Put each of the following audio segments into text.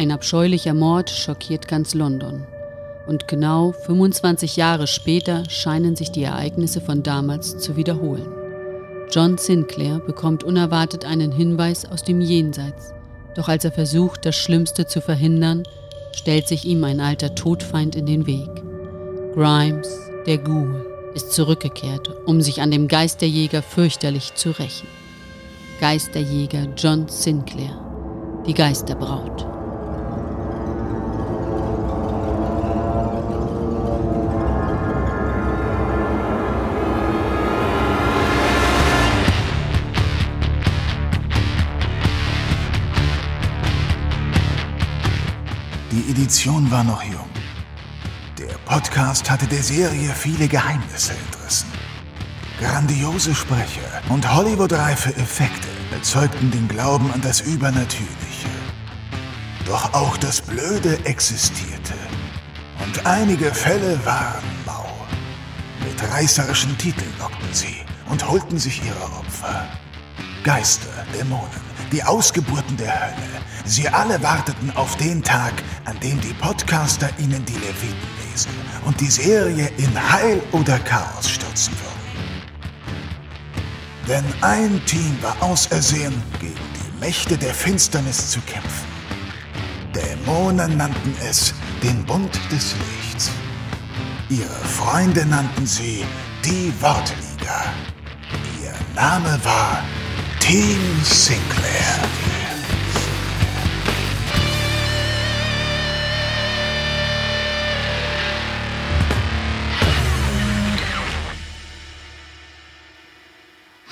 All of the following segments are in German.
Ein abscheulicher Mord schockiert ganz London. Und genau 25 Jahre später scheinen sich die Ereignisse von damals zu wiederholen. John Sinclair bekommt unerwartet einen Hinweis aus dem Jenseits. Doch als er versucht, das Schlimmste zu verhindern, stellt sich ihm ein alter Todfeind in den Weg. Grimes, der Ghoul, ist zurückgekehrt, um sich an dem Geisterjäger fürchterlich zu rächen. Geisterjäger John Sinclair, die Geisterbraut. Edition war noch jung. Der Podcast hatte der Serie viele Geheimnisse entrissen. Grandiose Sprecher und Hollywood-reife Effekte erzeugten den Glauben an das Übernatürliche. Doch auch das Blöde existierte. Und einige Fälle waren mau. Mit reißerischen Titeln lockten sie und holten sich ihre Opfer. Geister, Dämonen, die Ausgeburten der Hölle. Sie alle warteten auf den Tag, an dem die Podcaster ihnen die Leviten lesen und die Serie in Heil oder Chaos stürzen würden. Denn ein Team war ausersehen, gegen die Mächte der Finsternis zu kämpfen. Dämonen nannten es den Bund des Lichts. Ihre Freunde nannten sie die Wortliga. Ihr Name war Team Sinclair.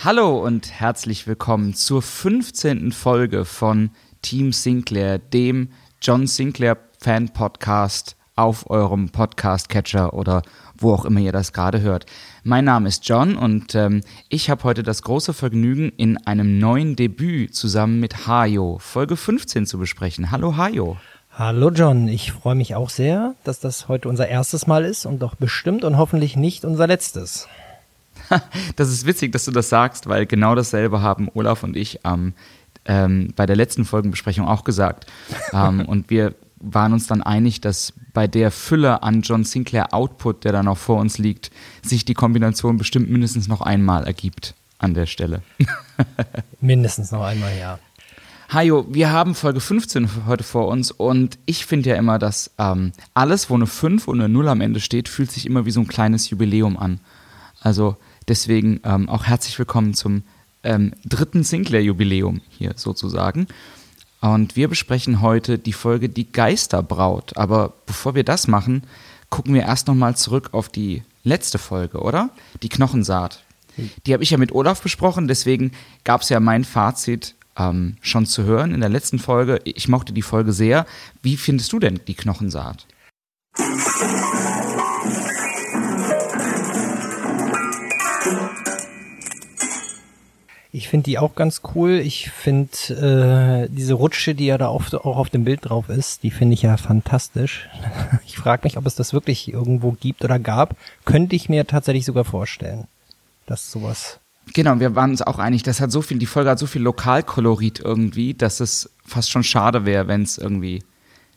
Hallo und herzlich willkommen zur 15. Folge von Team Sinclair, dem John Sinclair Fan Podcast auf eurem Podcast-Catcher oder wo auch immer ihr das gerade hört. Mein Name ist John und ähm, ich habe heute das große Vergnügen, in einem neuen Debüt zusammen mit Hajo Folge 15 zu besprechen. Hallo Hajo. Hallo John, ich freue mich auch sehr, dass das heute unser erstes Mal ist und doch bestimmt und hoffentlich nicht unser letztes. das ist witzig, dass du das sagst, weil genau dasselbe haben Olaf und ich ähm, ähm, bei der letzten Folgenbesprechung auch gesagt. ähm, und wir waren uns dann einig, dass bei der Fülle an John Sinclair Output, der da noch vor uns liegt, sich die Kombination bestimmt mindestens noch einmal ergibt an der Stelle. mindestens noch einmal, ja. Hajo, wir haben Folge 15 heute vor uns und ich finde ja immer, dass ähm, alles, wo eine 5 und eine 0 am Ende steht, fühlt sich immer wie so ein kleines Jubiläum an. Also Deswegen ähm, auch herzlich willkommen zum ähm, dritten Sinclair-Jubiläum hier sozusagen. Und wir besprechen heute die Folge Die Geisterbraut. Aber bevor wir das machen, gucken wir erst nochmal zurück auf die letzte Folge, oder? Die Knochensaat. Die habe ich ja mit Olaf besprochen, deswegen gab es ja mein Fazit ähm, schon zu hören in der letzten Folge. Ich mochte die Folge sehr. Wie findest du denn die Knochensaat? Ich finde die auch ganz cool. Ich finde äh, diese Rutsche, die ja da oft auch auf dem Bild drauf ist, die finde ich ja fantastisch. Ich frage mich, ob es das wirklich irgendwo gibt oder gab. Könnte ich mir tatsächlich sogar vorstellen, dass sowas. Genau, wir waren uns auch einig, das hat so viel, die Folge hat so viel Lokalkolorit irgendwie, dass es fast schon schade wäre, wenn es irgendwie,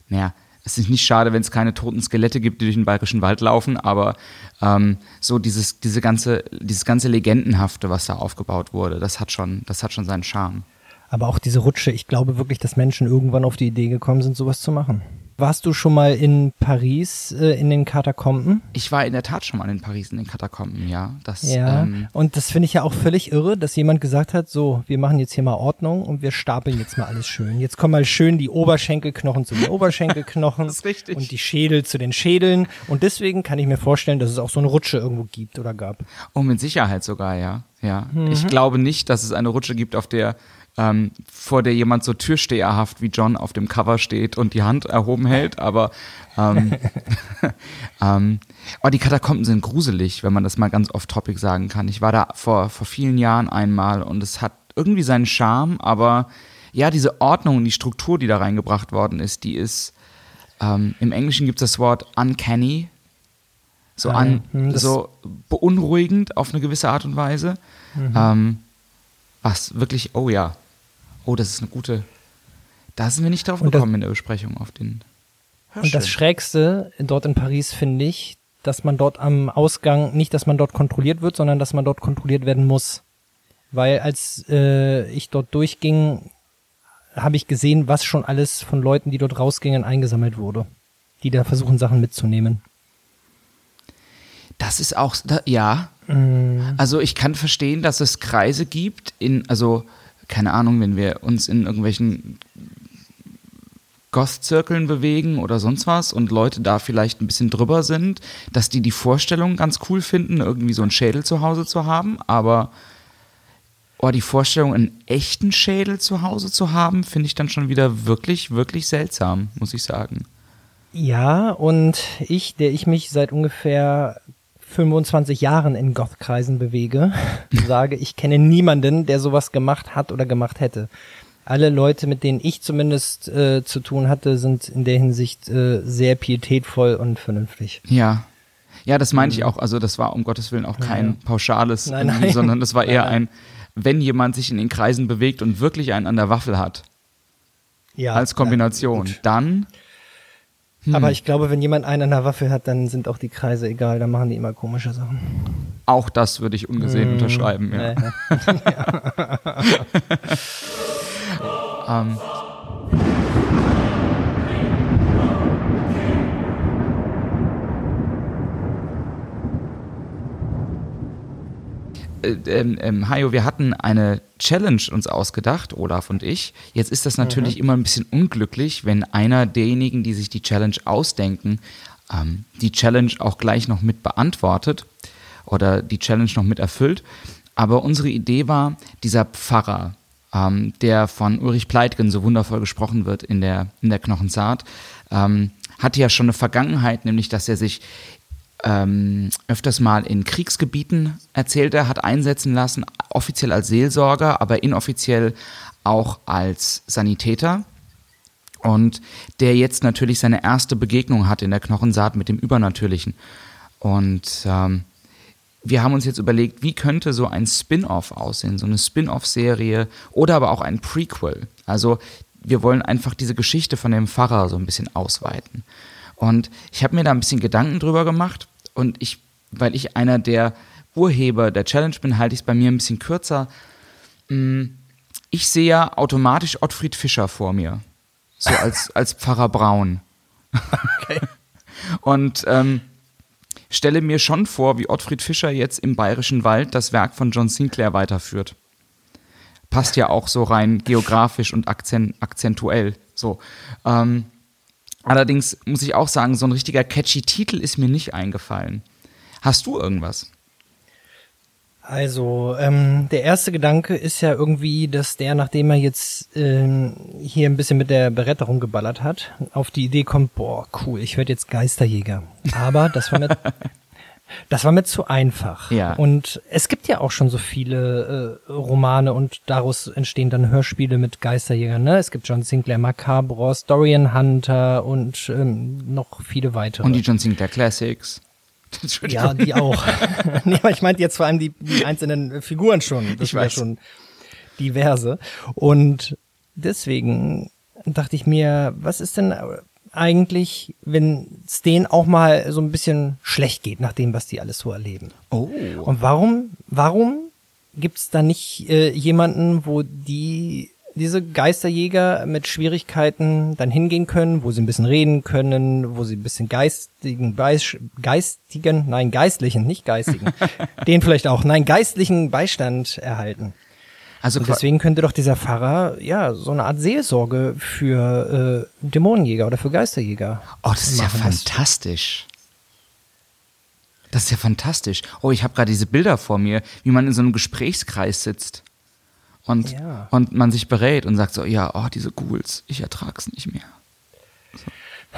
naja, es ist nicht schade, wenn es keine toten Skelette gibt, die durch den bayerischen Wald laufen, aber ähm, so dieses, diese ganze, dieses ganze Legendenhafte, was da aufgebaut wurde, das hat schon, das hat schon seinen Charme. Aber auch diese Rutsche, ich glaube wirklich, dass Menschen irgendwann auf die Idee gekommen sind, sowas zu machen. Warst du schon mal in Paris äh, in den Katakomben? Ich war in der Tat schon mal in Paris in den Katakomben, ja. Das, ja, ähm, und das finde ich ja auch völlig irre, dass jemand gesagt hat, so, wir machen jetzt hier mal Ordnung und wir stapeln jetzt mal alles schön. Jetzt kommen mal schön die Oberschenkelknochen zu den Oberschenkelknochen das ist richtig. und die Schädel zu den Schädeln. Und deswegen kann ich mir vorstellen, dass es auch so eine Rutsche irgendwo gibt oder gab. Oh, mit Sicherheit sogar, ja. Ja. Mhm. Ich glaube nicht, dass es eine Rutsche gibt, auf der ähm, vor der jemand so türsteherhaft wie John auf dem Cover steht und die Hand erhoben hält, aber ähm, ähm, oh, die Katakomben sind gruselig, wenn man das mal ganz off-topic sagen kann. Ich war da vor, vor vielen Jahren einmal und es hat irgendwie seinen Charme, aber ja, diese Ordnung und die Struktur, die da reingebracht worden ist, die ist, ähm, im Englischen gibt es das Wort uncanny, so, ah, an, hm, so beunruhigend auf eine gewisse Art und Weise. Mhm. Ähm, was wirklich, oh ja, oh, das ist eine gute, Da sind wir nicht drauf Und das- gekommen in der Besprechung auf den Und das Schrägste dort in Paris finde ich, dass man dort am Ausgang, nicht, dass man dort kontrolliert wird, sondern dass man dort kontrolliert werden muss. Weil als äh, ich dort durchging, habe ich gesehen, was schon alles von Leuten, die dort rausgingen, eingesammelt wurde. Die da versuchen, Sachen mitzunehmen. Das ist auch, da, ja. Mm. Also ich kann verstehen, dass es Kreise gibt, in, also keine Ahnung, wenn wir uns in irgendwelchen Goth-Zirkeln bewegen oder sonst was und Leute da vielleicht ein bisschen drüber sind, dass die die Vorstellung ganz cool finden, irgendwie so einen Schädel zu Hause zu haben, aber oh, die Vorstellung, einen echten Schädel zu Hause zu haben, finde ich dann schon wieder wirklich, wirklich seltsam, muss ich sagen. Ja, und ich, der ich mich seit ungefähr 25 Jahren in Goth-Kreisen bewege, sage, ich kenne niemanden, der sowas gemacht hat oder gemacht hätte. Alle Leute, mit denen ich zumindest äh, zu tun hatte, sind in der Hinsicht äh, sehr pietätvoll und vernünftig. Ja. Ja, das meine ich auch. Also, das war um Gottes Willen auch kein Ja. pauschales, Nein, nein. sondern das war eher ein, wenn jemand sich in den Kreisen bewegt und wirklich einen an der Waffel hat, Ja, als Kombination, ja, dann, Aber ich glaube, wenn jemand einen an der Waffe hat, dann sind auch die Kreise egal, dann machen die immer komische Sachen. auch das würde ich ungesehen Mhm. unterschreiben. Ja. Ja, ja. Ähm, ähm, ähm, Hajo, wir hatten eine Challenge uns ausgedacht, Olaf und ich. Jetzt ist das natürlich immer ein bisschen unglücklich, wenn einer derjenigen, die sich die Challenge ausdenken, ähm, die Challenge auch gleich noch mit beantwortet oder die Challenge noch mit erfüllt. Aber unsere Idee war, dieser Pfarrer, ähm, der von Ulrich Pleitgen so wundervoll gesprochen wird in der, in der Knochenzart, ähm, hatte ja schon eine Vergangenheit, nämlich dass er sich ähm, öfters mal in Kriegsgebieten erzählt er, hat einsetzen lassen, offiziell als Seelsorger, aber inoffiziell auch als Sanitäter. Und der jetzt natürlich seine erste Begegnung hat in der Knochensaat mit dem Übernatürlichen. Und ähm, wir haben uns jetzt überlegt, wie könnte so ein Spin-off aussehen, so eine Spin-off-Serie oder aber auch ein Prequel. Also wir wollen einfach diese Geschichte von dem Pfarrer so ein bisschen ausweiten. Und ich habe mir da ein bisschen Gedanken drüber gemacht und ich, weil ich einer der Urheber der Challenge bin, halte ich es bei mir ein bisschen kürzer. Mm, Ich sehe ja automatisch Ottfried Fischer vor mir, so als, als Pfarrer Braun. Und ähm, stelle mir schon vor, wie Ottfried Fischer jetzt im Bayerischen Wald das Werk von John Sinclair weiterführt. Passt ja auch so rein geografisch und akzent, akzentuell. So. Ähm, allerdings muss ich auch sagen, so ein richtiger catchy Titel ist mir nicht eingefallen. Hast du irgendwas? Also, ähm, der erste Gedanke ist ja irgendwie, dass der, nachdem er jetzt ähm, hier ein bisschen mit der Beretta rumgeballert hat, auf die Idee kommt, boah, cool, ich werde jetzt Geisterjäger. Aber das war mir, das war mir zu einfach. Ja. Und es gibt ja auch schon so viele äh, Romane und daraus entstehen dann Hörspiele mit Geisterjägern. Ne? Es gibt John Sinclair Macabros, Dorian Hunter und ähm, noch viele weitere. Und die John Sinclair Classics? Ja, die auch. nee, aber ich meinte jetzt vor allem die, die einzelnen Figuren schon. Das Ich ja weiß. schon diverse. Und deswegen dachte ich mir, was ist denn eigentlich, wenn es denen auch mal so ein bisschen schlecht geht nach dem, was die alles so erleben? Oh. Und warum, warum gibt's da nicht äh, jemanden, wo die diese Geisterjäger mit Schwierigkeiten dann hingehen können, wo sie ein bisschen reden können, wo sie ein bisschen geistigen, geistigen, nein, geistlichen, nicht geistigen, den vielleicht auch, nein, geistlichen Beistand erhalten. Also Und deswegen könnte doch dieser Pfarrer, ja, so eine Art Seelsorge für äh, Dämonenjäger oder für Geisterjäger. Oh, das ist ja fantastisch. Das ist ja fantastisch. Oh, ich habe gerade diese Bilder vor mir, wie man in so einem Gesprächskreis sitzt und, Ja. und man sich berät und sagt so, ja, oh, diese Ghouls, ich ertrag's nicht mehr.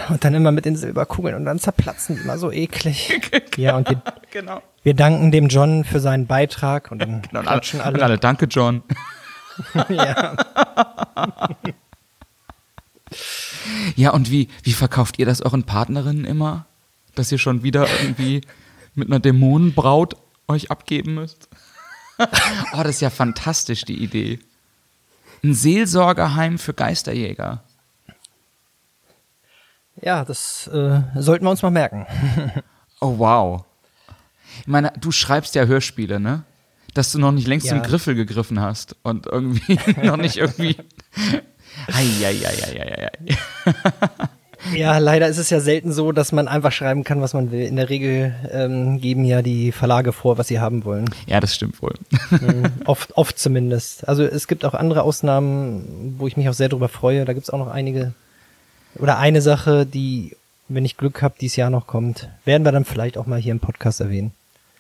Und dann immer mit den Silberkugeln und dann zerplatzen die immer so eklig. ja, und wir, Genau. wir danken dem John für seinen Beitrag und dann alle, klatschen alle. alle, danke, John. ja. Ja, und wie, wie verkauft ihr das euren Partnerinnen immer? Dass ihr schon wieder irgendwie mit einer Dämonenbraut euch abgeben müsst? oh, das ist ja fantastisch, die Idee. ein Seelsorgerheim für Geisterjäger. Ja, das äh, sollten wir uns mal merken. Oh, wow. Ich meine, du schreibst ja Hörspiele, ne? Dass du noch nicht längst Ja. zum Griffel gegriffen hast und irgendwie noch nicht irgendwie. Eieieiei. Ja, leider ist es ja selten so, dass man einfach schreiben kann, was man will. In der Regel ähm, geben ja die Verlage vor, was sie haben wollen. Ja, das stimmt wohl. Mhm. oft, oft zumindest. Also es gibt auch andere Ausnahmen, wo ich mich auch sehr drüber freue. Da gibt es auch noch einige oder eine Sache, die, wenn ich Glück habe, dieses Jahr noch kommt, werden wir dann vielleicht auch mal hier im Podcast erwähnen.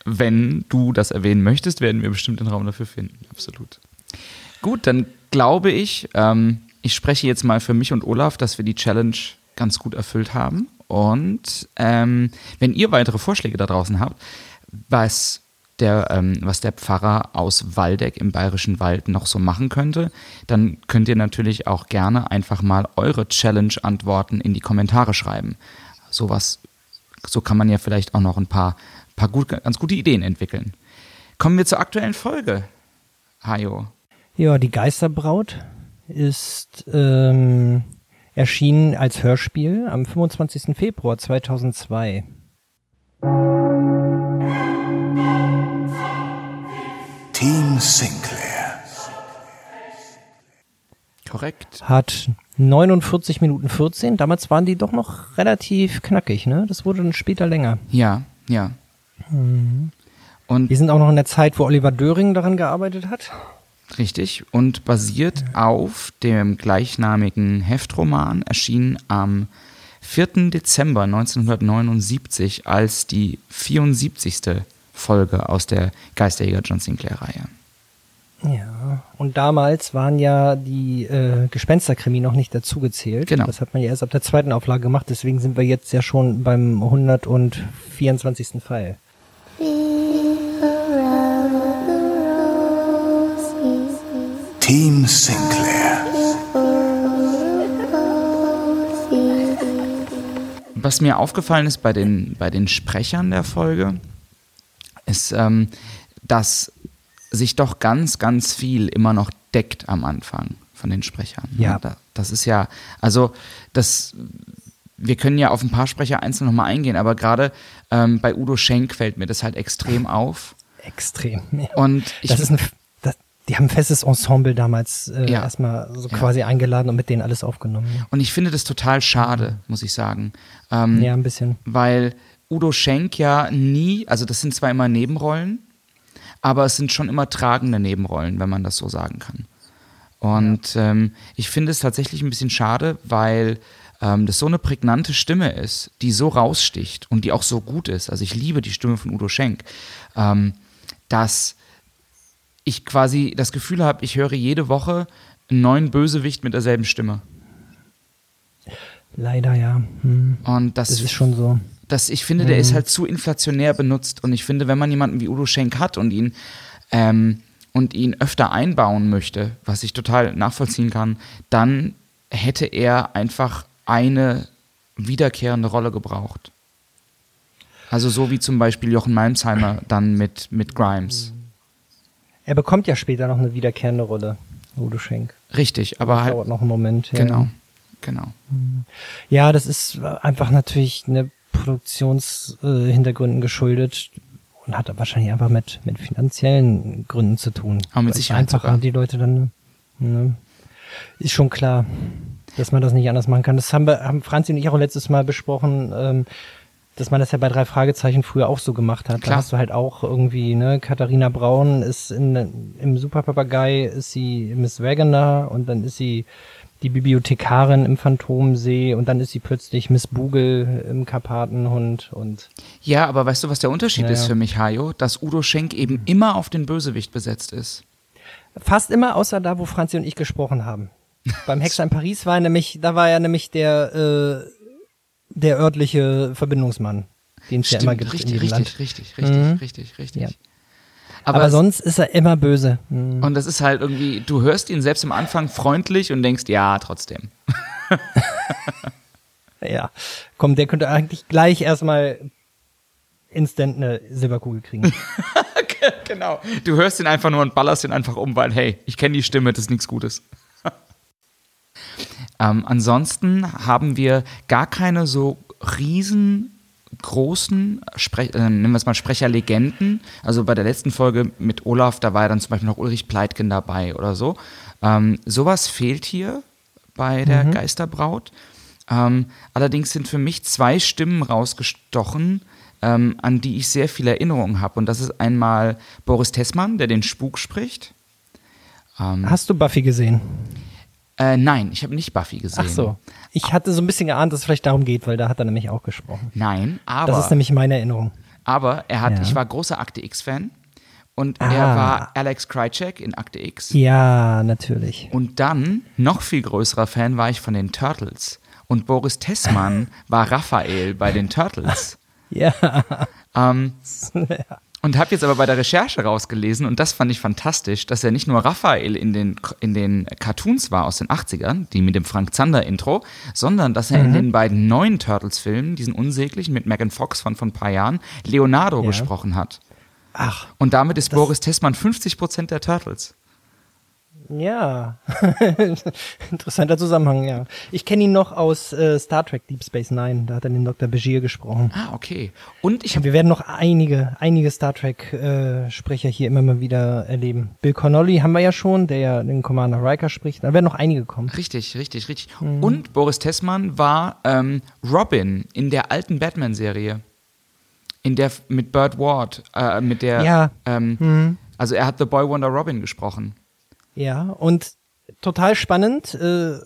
Wenn du das erwähnen möchtest, werden wir bestimmt den Raum dafür finden. Absolut. Gut, dann glaube ich, ähm, ich spreche jetzt mal für mich und Olaf, dass wir die Challenge ganz gut erfüllt haben. Und ähm, wenn ihr weitere Vorschläge da draußen habt, was der, ähm, was der Pfarrer aus Waldeck im Bayerischen Wald noch so machen könnte, dann könnt ihr natürlich auch gerne einfach mal eure Challenge-Antworten in die Kommentare schreiben. Sowas, so kann man ja vielleicht auch noch ein paar, paar gut, ganz gute Ideen entwickeln. Kommen wir zur aktuellen Folge. Hajo. Ja, die Geisterbraut ist ähm, erschienen als Hörspiel am 25. Februar 2002. Team Sinclair. Korrekt. Hat 49 Minuten 14. Damals waren die doch noch relativ knackig, ne? Das wurde dann später länger. Ja, ja. Und Wir sind auch noch in der Zeit, wo Oliver Döring daran gearbeitet hat. Richtig. Und basiert auf dem gleichnamigen Heftroman, erschienen am 4. Dezember 1979 als die 74. Folge aus der Geisterjäger John Sinclair-Reihe. Ja, und damals waren ja die äh, Gespensterkrimi noch nicht dazugezählt. Genau. Das hat man ja erst ab der zweiten Auflage gemacht, deswegen sind wir jetzt ja schon beim 124. Fall. Team Sinclair. Was mir aufgefallen ist bei den, bei den Sprechern der Folge, ist, ähm, dass sich doch ganz, ganz viel immer noch deckt am Anfang von den Sprechern. Ja. Da- Das ist ja, also das, wir können ja auf ein paar Sprecher einzeln nochmal eingehen, aber gerade ähm, bei Udo Schenk fällt mir das halt extrem auf. Extrem. Ja. Und ich, das ist ein, das, die haben ein festes Ensemble damals äh, Ja. erstmal so Ja. quasi eingeladen und mit denen alles aufgenommen. und ich finde das total schade, muss ich sagen. Ähm, Ja, ein bisschen. weil Udo Schenk ja nie, also das sind zwar immer Nebenrollen, aber es sind schon immer tragende Nebenrollen, wenn man das so sagen kann. Und ähm, ich finde es tatsächlich ein bisschen schade, weil ähm, das so eine prägnante Stimme ist, die so raussticht und die auch so gut ist. Also ich liebe die Stimme von Udo Schenk, ähm, dass ich quasi das Gefühl habe, ich höre jede Woche einen neuen Bösewicht mit derselben Stimme. Leider ja. Hm. Und das, Das ist schon so. Das, ich finde, der ist halt zu inflationär benutzt. Und ich finde, wenn man jemanden wie Udo Schenk hat und ihn, ähm, und ihn öfter einbauen möchte, was ich total nachvollziehen kann, dann hätte er einfach eine wiederkehrende Rolle gebraucht. Also so wie zum Beispiel Jochen Malmsheimer dann mit, mit Grimes. Er bekommt ja später noch eine wiederkehrende Rolle, Udo Schenk. Richtig, aber halt, Dauert noch einen Moment. Ja. genau, genau. Ja, das ist einfach natürlich eine Produktionshintergründen äh, geschuldet und hat wahrscheinlich einfach mit, mit finanziellen Gründen zu tun. Aber mit Sicherheit einfacher sogar. die Leute dann, ne, ist schon klar, dass man das nicht anders machen kann. Das haben wir, haben Franzi und ich auch letztes Mal besprochen, ähm, dass man das ja bei drei Fragezeichen früher auch so gemacht hat. Klar. Da hast du halt auch irgendwie, ne, Katharina Braun ist in, im Superpapagei ist sie Miss Wagoner und dann ist sie die Bibliothekarin im Phantomsee und dann ist sie plötzlich Miss Bugel im Karpatenhund und Ja, aber weißt du, was der Unterschied Naja. ist für mich, Hajo? Dass Udo Schenk eben immer auf den Bösewicht besetzt ist. fast immer außer da, wo Franzi und ich gesprochen haben. Beim Hexer in Paris war er nämlich, da war er nämlich der, äh, der örtliche Verbindungsmann, den es ja immer gibt richtig, in jedem richtig, Land. richtig, richtig, Mhm. richtig, richtig. Ja. Aber, Aber, sonst ist er immer böse. Mhm. Und das ist halt irgendwie, du hörst ihn selbst am Anfang freundlich und denkst, ja, trotzdem. Ja, komm, der könnte eigentlich gleich erstmal instant eine Silberkugel kriegen. genau. Du hörst ihn einfach nur und ballerst ihn einfach um, weil, hey, ich kenne die Stimme, das ist nichts Gutes. ähm, ansonsten haben wir gar keine so riesengroßen, Spre äh, nennen wir es mal Sprecherlegenden. Also bei der letzten Folge mit Olaf, da war ja dann zum Beispiel noch Ulrich Pleitgen dabei oder so. Ähm, sowas fehlt hier bei der Mhm. Geisterbraut. Ähm, allerdings sind für mich zwei Stimmen rausgestochen, ähm, an die ich sehr viel Erinnerung habe. Und das ist einmal Boris Tessmann, der den Spuk spricht. Ähm, Hast du Buffy gesehen? Äh, nein, ich habe nicht Buffy gesehen. Ach so. Ich hatte so ein bisschen geahnt, dass es vielleicht darum geht, weil da hat er nämlich auch gesprochen. Nein, aber, Das ist nämlich meine Erinnerung. aber er hat, Ja. ich war großer Akte X-Fan und er Ah. war Alex Krycek in Akte X. Ja, natürlich. Und dann, noch viel größerer Fan war ich von den Turtles. Und Boris Tessmann war Raphael bei den Turtles. Ja. Ähm, und habe jetzt aber bei der Recherche rausgelesen, und das fand ich fantastisch, dass er nicht nur Raphael in den, in den Cartoons war aus den 80ern, die mit dem Frank Zander-Intro, sondern dass er in den beiden neuen Turtles-Filmen, diesen unsäglichen mit Megan Fox von vor ein paar Jahren, Leonardo Ja. gesprochen hat. Ach, Und damit ist Boris Tessmann 50% der Turtles. Ja. Interessanter Zusammenhang, ja. Ich kenne ihn noch aus äh, Star Trek Deep Space Nine. Da hat er den Dr. Bashir gesprochen. Ah, okay. Und ich wir werden noch einige, einige Star Trek-Sprecher hier immer mal wieder erleben. Bill Connolly haben wir ja schon, der ja den Commander Riker spricht. Da werden noch einige kommen. Richtig, richtig, richtig. Mhm. Und Boris Tessmann war ähm, Robin in der alten Batman-Serie. In der mit Burt Ward, äh, mit der. Ja. Ähm, Mhm. Also er hat The Boy Wonder Robin gesprochen. Ja, und total spannend. Äh,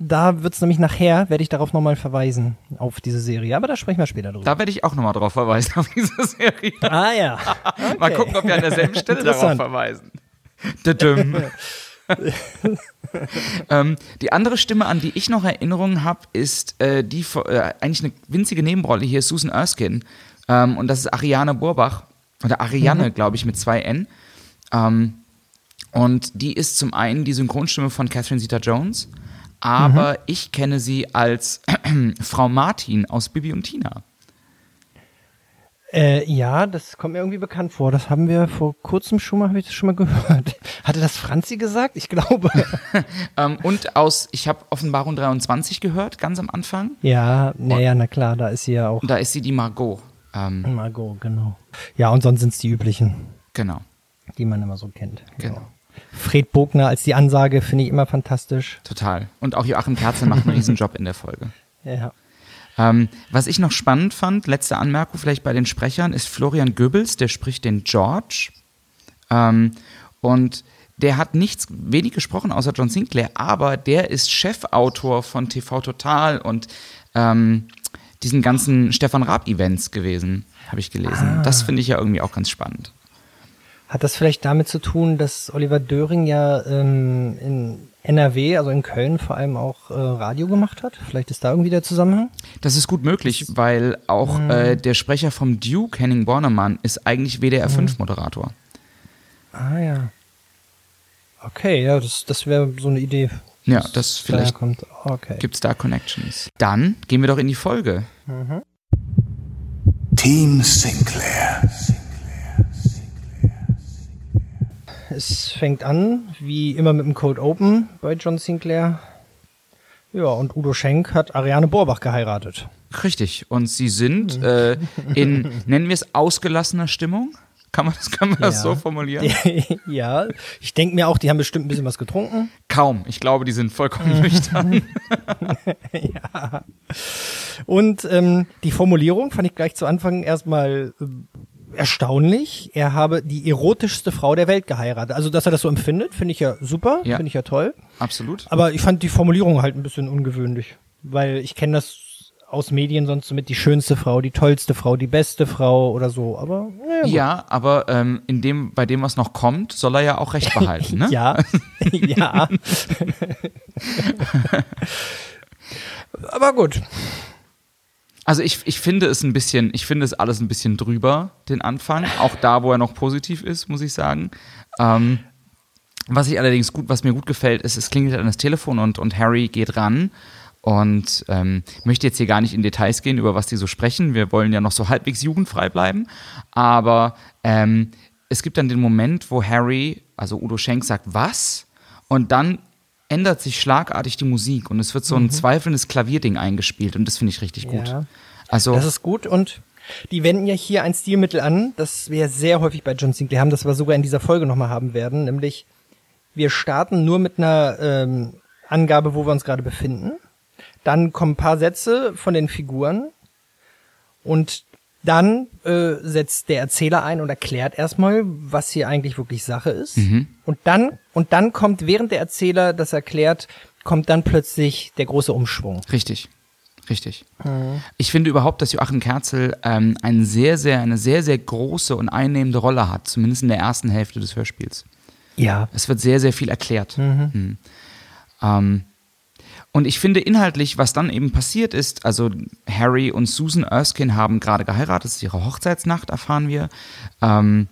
da wird's nämlich nachher, werde ich darauf nochmal verweisen, auf diese Serie. Aber da sprechen wir später drüber. Da werde ich auch nochmal drauf verweisen, auf diese Serie. ah ja. Mal Okay. gucken, ob wir an derselben Stelle darauf verweisen. Ähm, die andere Stimme, an die ich noch Erinnerungen habe, ist äh, die, äh, eigentlich eine winzige Nebenrolle hier, Susan Erskine. Ähm, und das ist Ariane Burbach. Oder Ariane, glaube ich, mit zwei N. Ähm, und die ist zum einen die Synchronstimme von Catherine Zeta-Jones, aber ich kenne sie als Frau Martin aus Bibi und Tina. Äh, ja, das kommt mir irgendwie bekannt vor. Das haben wir vor kurzem schon mal, habe ich das schon mal gehört. Hatte das Franzi gesagt? Ich glaube. Ähm, und aus, ich habe Offenbarung 23 gehört, ganz am Anfang. ja, naja, na klar, da ist sie ja auch. Da ist sie die Margot. Ähm, Margot, genau. Ja, und sonst sind's die üblichen, genau, die man immer so kennt. genau. Fred Bogner als die Ansage finde ich immer fantastisch. Total. Und auch Joachim Kerzel macht einen Riesenjob in der Folge. Ja. Ähm, was ich noch spannend fand, letzte Anmerkung vielleicht bei den Sprechern, ist Florian Goebbels, der spricht den George. Ähm, und der hat nichts wenig gesprochen außer John Sinclair, aber der ist Chefautor von TV Total und ähm, diesen ganzen Stefan Raab-Events gewesen, habe ich gelesen. Das finde ich ja irgendwie auch ganz spannend. Hat das vielleicht damit zu tun, dass Oliver Döring ja ähm, in NRW, also in Köln vor allem auch äh, Radio gemacht hat? Vielleicht ist da irgendwie der Zusammenhang? Das ist gut möglich, weil auch äh, der Sprecher vom Duke, Henning Bornemann, ist eigentlich WDR 5-Moderator. Ah ja. Okay, ja, das, das wäre so eine Idee. Ja, das vielleicht kommt. Okay. gibt es da Connections. Dann gehen wir doch in die Folge. Team Sinclair. Es fängt an, wie immer mit dem Code Open bei John Sinclair. Ja, und Udo Schenk hat Ariane Borbach geheiratet. Richtig. Und sie sind äh, in, nennen wir es, ausgelassener Stimmung? Kann man das, kann man das Ja. so formulieren? ja, ich denke mir auch, die haben bestimmt ein bisschen was getrunken. Kaum. Ich glaube, die sind vollkommen nüchtern. Und ähm, die Formulierung fand ich gleich zu Anfang erstmal äh, erstaunlich. Er habe die erotischste Frau der Welt geheiratet. Also, dass er das so empfindet, finde ich ja super, Ja. finde ich ja toll. Absolut. Aber ich fand die Formulierung halt ein bisschen ungewöhnlich, weil ich kenne das aus Medien sonst so mit die schönste Frau, die tollste Frau, die beste Frau oder so. Aber gut. Ja, aber ähm, in dem, bei dem, was noch kommt, soll er ja auch recht behalten, ne? Ja, ja. Aber gut. Also ich, ich finde es ein bisschen, ich finde es alles ein bisschen drüber, den Anfang. Auch da, wo er noch positiv ist, muss ich sagen. Ähm, was ich allerdings gut, was mir gut gefällt, ist, es klingelt an das Telefon und, und Harry geht ran und ähm, möchte jetzt hier gar nicht in Details gehen, über was die so sprechen. Wir wollen ja noch so halbwegs jugendfrei bleiben. Aber ähm, es gibt dann den Moment, wo Harry, also Udo Schenk, sagt, was? Und dann ändert sich schlagartig die Musik und es wird so ein zweifelndes Klavierding eingespielt und das finde ich richtig gut. Ja. Also Das ist gut und die wenden ja hier ein Stilmittel an, das wir sehr häufig bei John Sinclair haben, das wir sogar in dieser Folge nochmal haben werden, nämlich wir starten nur mit einer ähm, Angabe, wo wir uns gerade befinden. Dann kommen ein paar Sätze von den Figuren und dann äh, setzt der Erzähler ein und erklärt erstmal, was hier eigentlich wirklich Sache ist. Und dann und dann kommt während der Erzähler das erklärt, kommt dann plötzlich der große Umschwung. Richtig. Richtig. Ich finde überhaupt, dass Joachim Kerzel ähm, ein sehr, sehr, eine sehr, sehr große und einnehmende Rolle hat, zumindest in der ersten Hälfte des Hörspiels. Ja. Es wird sehr, sehr viel erklärt. Mhm. Ähm, und ich finde inhaltlich, was dann eben passiert ist, also Harry und Susan Erskine haben gerade geheiratet, es ist ihre Hochzeitsnacht, erfahren wir. Ähm,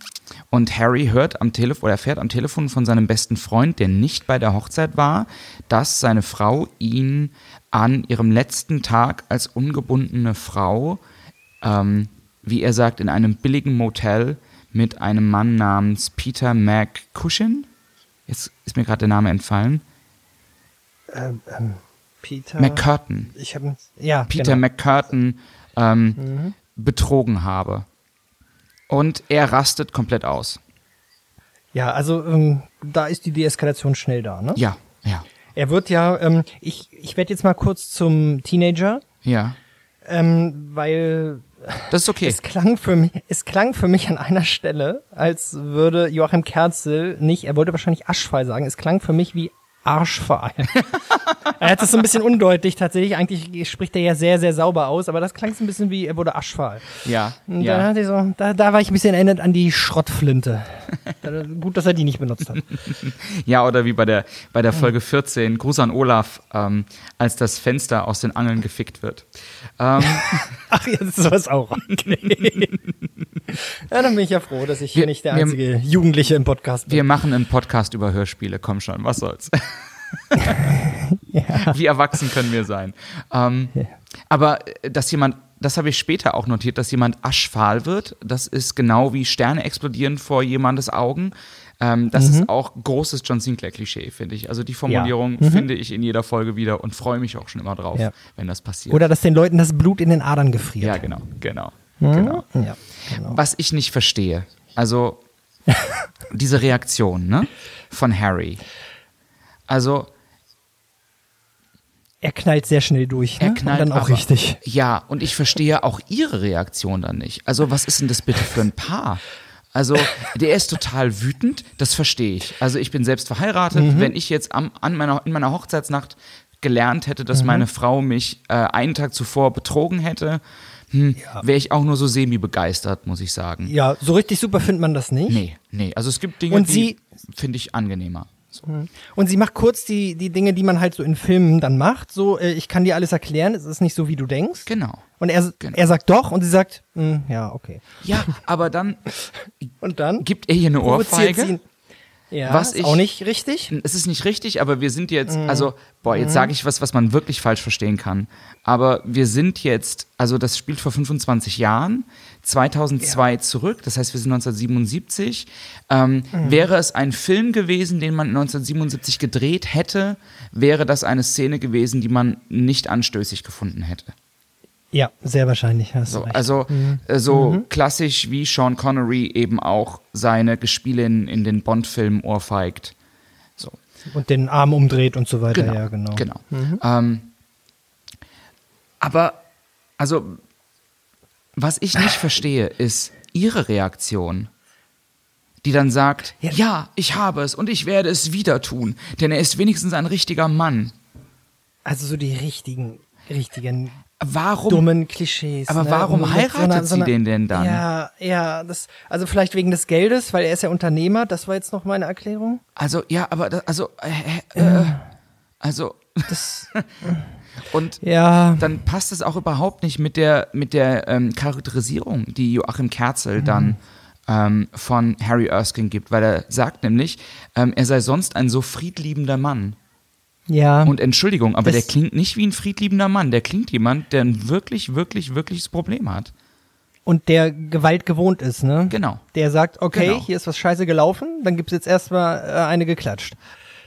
und Harry hört am Telefon oder erfährt am Telefon von seinem besten Freund, der nicht bei der Hochzeit war, dass seine Frau ihn an ihrem letzten Tag als ungebundene Frau, ähm, wie er sagt, in einem billigen Motel mit einem Mann namens Peter McCushin, jetzt ist mir gerade der Name entfallen, Ähm, ähm, Peter. McCurtain, ich habe ja Peter genau. McCurtain ähm, betrogen habe. Und er rastet komplett aus. Ja, also ähm, da ist die Deeskalation schnell da, ne? Ja, ja, Er wird ja, ähm, ich, ich werde jetzt mal kurz zum Teenager, ja. ähm, weil Das ist okay. es klang für mich, es klang für mich an einer Stelle, als würde Joachim Kerzel nicht, er wollte wahrscheinlich Aschfall sagen, es klang für mich wie Arschverein. er hat es so ein bisschen undeutlich tatsächlich. Eigentlich spricht er ja sehr, sehr sauber aus, aber das klang so ein bisschen wie, er wurde Aschfahl. ja, Und ja. da, hatte ich so, da, da war ich ein bisschen erinnert an die Schrottflinte. Gut, dass er die nicht benutzt hat. Ja, oder wie bei der, bei der Folge 14, Gruß an Olaf, ähm, als das Fenster aus den Angeln gefickt wird. Ähm, Ach, jetzt ist was auch. Okay. ja, dann bin ich ja froh, dass ich hier Wir- nicht der wir- einzige Jugendliche im Podcast bin. wir machen einen Podcast über Hörspiele, komm schon, was soll's. Wie erwachsen können wir sein? Ähm, Aber äh, dass jemand, das habe ich später auch notiert, dass jemand aschfahl wird, das ist genau wie Sterne explodieren vor jemandes Augen. Ähm, das Mhm. ist auch großes John Sinclair-Klischee, finde ich. Also die Formulierung finde ich in jeder Folge wieder und freue mich auch schon immer drauf, Mhm. Ja. wenn das passiert. Oder dass den Leuten das Blut in den Adern gefriert. ja, genau, genau, Mhm. genau. Ja, genau. Was ich nicht verstehe, also diese Reaktion ne, von Harry. Also Er knallt sehr schnell durch. Ne? er knallt Und dann auch aber, richtig. Ja, und ich verstehe auch ihre Reaktion dann nicht. Also was ist denn das bitte für ein Paar? Also der ist total wütend, das verstehe ich. Also ich bin selbst verheiratet. Mhm. Wenn ich jetzt am, an meiner, in meiner Hochzeitsnacht gelernt hätte, Mhm. dass meine Frau mich äh, einen Tag zuvor betrogen hätte, hm, wäre ich auch nur so semi-begeistert, muss ich sagen. Ja, so richtig super findet man das nicht. Nee, nee. Also es gibt Dinge, Und die finde ich angenehmer. So. Und sie macht kurz die, die Dinge, die man halt so in Filmen dann macht. So, äh, ich kann dir alles erklären, es ist nicht so, wie du denkst. Genau. Und er, Genau. er sagt doch und sie sagt, "Hm, ja, okay. Ja, aber dann Und dann gibt er hier eine Ohrfeige. Ja, Was ist ich- auch nicht richtig. Es ist nicht richtig, aber wir sind jetzt, Mhm. also, boah, jetzt sage ich was, was man wirklich falsch verstehen kann. Aber wir sind jetzt, also das spielt vor 25 Jahren, 2002 zurück, das heißt, wir sind 1977. Ähm, Mhm. Wäre es ein Film gewesen, den man 1977 gedreht hätte, wäre das eine Szene gewesen, die man nicht anstößig gefunden hätte. Ja, sehr wahrscheinlich. Hast du So, recht. also äh, so klassisch wie Sean Connery eben auch seine Gespielin in den Bond-Filmen ohrfeigt. So. und den Arm umdreht und so weiter. Genau, Ja, genau. genau. Ähm, aber, also, was ich nicht verstehe, ist ihre Reaktion, die dann sagt, Ja. ja. ich habe es und ich werde es wieder tun, denn er ist wenigstens ein richtiger Mann. Also so die richtigen, richtigen Warum? dummen Klischees. Aber ne? warum Und mit heiratet sie den denn dann? Ja, ja, das, also vielleicht wegen des Geldes, weil er ist ja Unternehmer. Das war jetzt noch meine Erklärung. Also, ja, aber, das, also, äh, äh, also, Das, und ja, dann passt es auch überhaupt nicht mit der, mit der ähm, Charakterisierung, die Joachim Kerzel Mhm. dann ähm, von Harry Erskine gibt, weil er sagt nämlich, ähm, er sei sonst ein so friedliebender Mann. Ja. Und Entschuldigung, aber Das- der klingt nicht wie ein friedliebender Mann. Der klingt jemand, der ein wirklich, wirklich, wirkliches Problem hat. und der Gewalt gewohnt ist, ne? Genau. Der sagt, okay, Genau. hier ist was scheiße gelaufen, dann gibt's jetzt erstmal äh, eine geklatscht.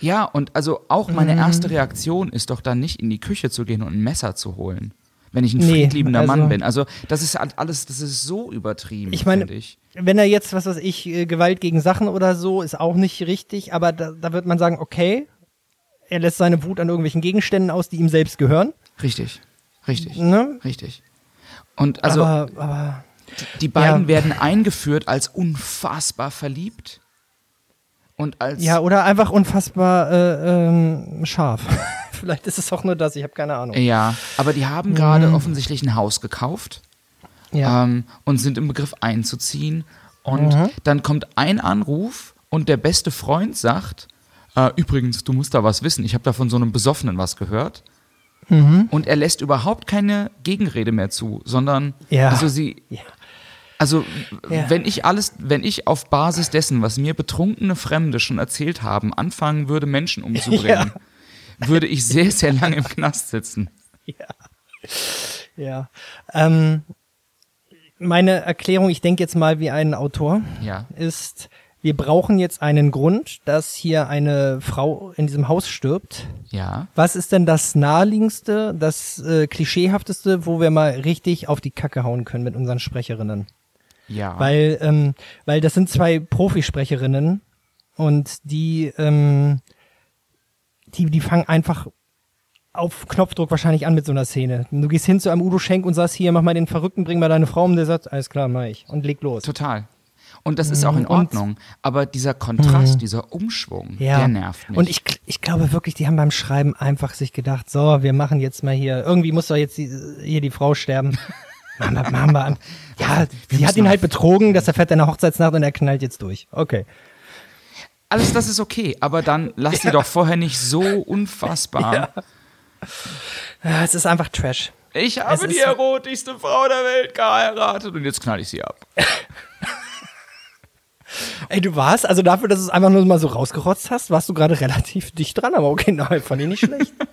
Ja, und also auch meine Mhm. erste Reaktion ist doch dann nicht in die Küche zu gehen und ein Messer zu holen. Wenn ich ein Nee, friedliebender Mann also- bin. Also, das ist halt alles, das ist so übertrieben, Ich meine, ich. wenn er jetzt, was weiß ich, äh, Gewalt gegen Sachen oder so, ist auch nicht richtig, aber da, da wird man sagen, okay, er lässt seine Wut an irgendwelchen Gegenständen aus, die ihm selbst gehören. Richtig. Richtig. Ne? Richtig. Und also, aber, aber die beiden ja. werden eingeführt als unfassbar verliebt. Und als. ja, oder einfach unfassbar äh, ähm, scharf. Vielleicht ist es auch nur das, ich habe keine Ahnung. Ja, aber die haben gerade offensichtlich ein Haus gekauft. Mhm. Ja. ähm, und sind im Begriff einzuziehen. Und Mhm. dann kommt ein Anruf und der beste Freund sagt, äh, übrigens, du musst da was wissen, ich habe da von so einem Besoffenen was gehört. Mhm. Und er lässt überhaupt keine Gegenrede mehr zu, sondern Ja. also sie, Ja. also Ja. wenn ich alles, wenn ich auf Basis dessen, was mir betrunkene Fremde schon erzählt haben, anfangen würde, Menschen umzubringen, würde ich sehr, sehr lange im Knast sitzen. Ja. Ähm, meine Erklärung, ich denke jetzt mal wie ein Autor, Ja. ist, wir brauchen jetzt einen Grund, dass hier eine Frau in diesem Haus stirbt. Ja. Was ist denn das naheliegendste, das äh, klischeehafteste, wo wir mal richtig auf die Kacke hauen können mit unseren Sprecherinnen? Ja. Weil, ähm, weil das sind zwei Profisprecherinnen und die, ähm, die, die fangen einfach auf Knopfdruck wahrscheinlich an mit so einer Szene. Du gehst hin zu einem Udo Schenk und sagst, hier, mach mal den Verrückten, bring mal deine Frau um, der sagt, alles klar, mach ich. Und leg los. Total. Und das ist auch in Mhm, Und- Ordnung. Aber dieser Kontrast, dieser Umschwung, der nervt mich. Und ich, ich glaube wirklich, die haben beim Schreiben einfach sich gedacht, so, wir machen jetzt mal hier, irgendwie muss doch jetzt die, hier die Frau sterben. Machen wir, machen wir. Ja, sie hat ihn halt betrogen, dass er fährt eine Hochzeitsnacht und er knallt jetzt durch. Okay. Alles das ist okay, aber dann lass die doch vorher nicht so unfassbar. Ja, es ist einfach Trash. Ich habe die erotischste Frau der Welt geheiratet und jetzt knall ich sie ab. Ey, du warst, also dafür, dass du es einfach nur mal so rausgerotzt hast, warst du gerade relativ dicht dran, aber okay, nein, fand ich nicht schlecht.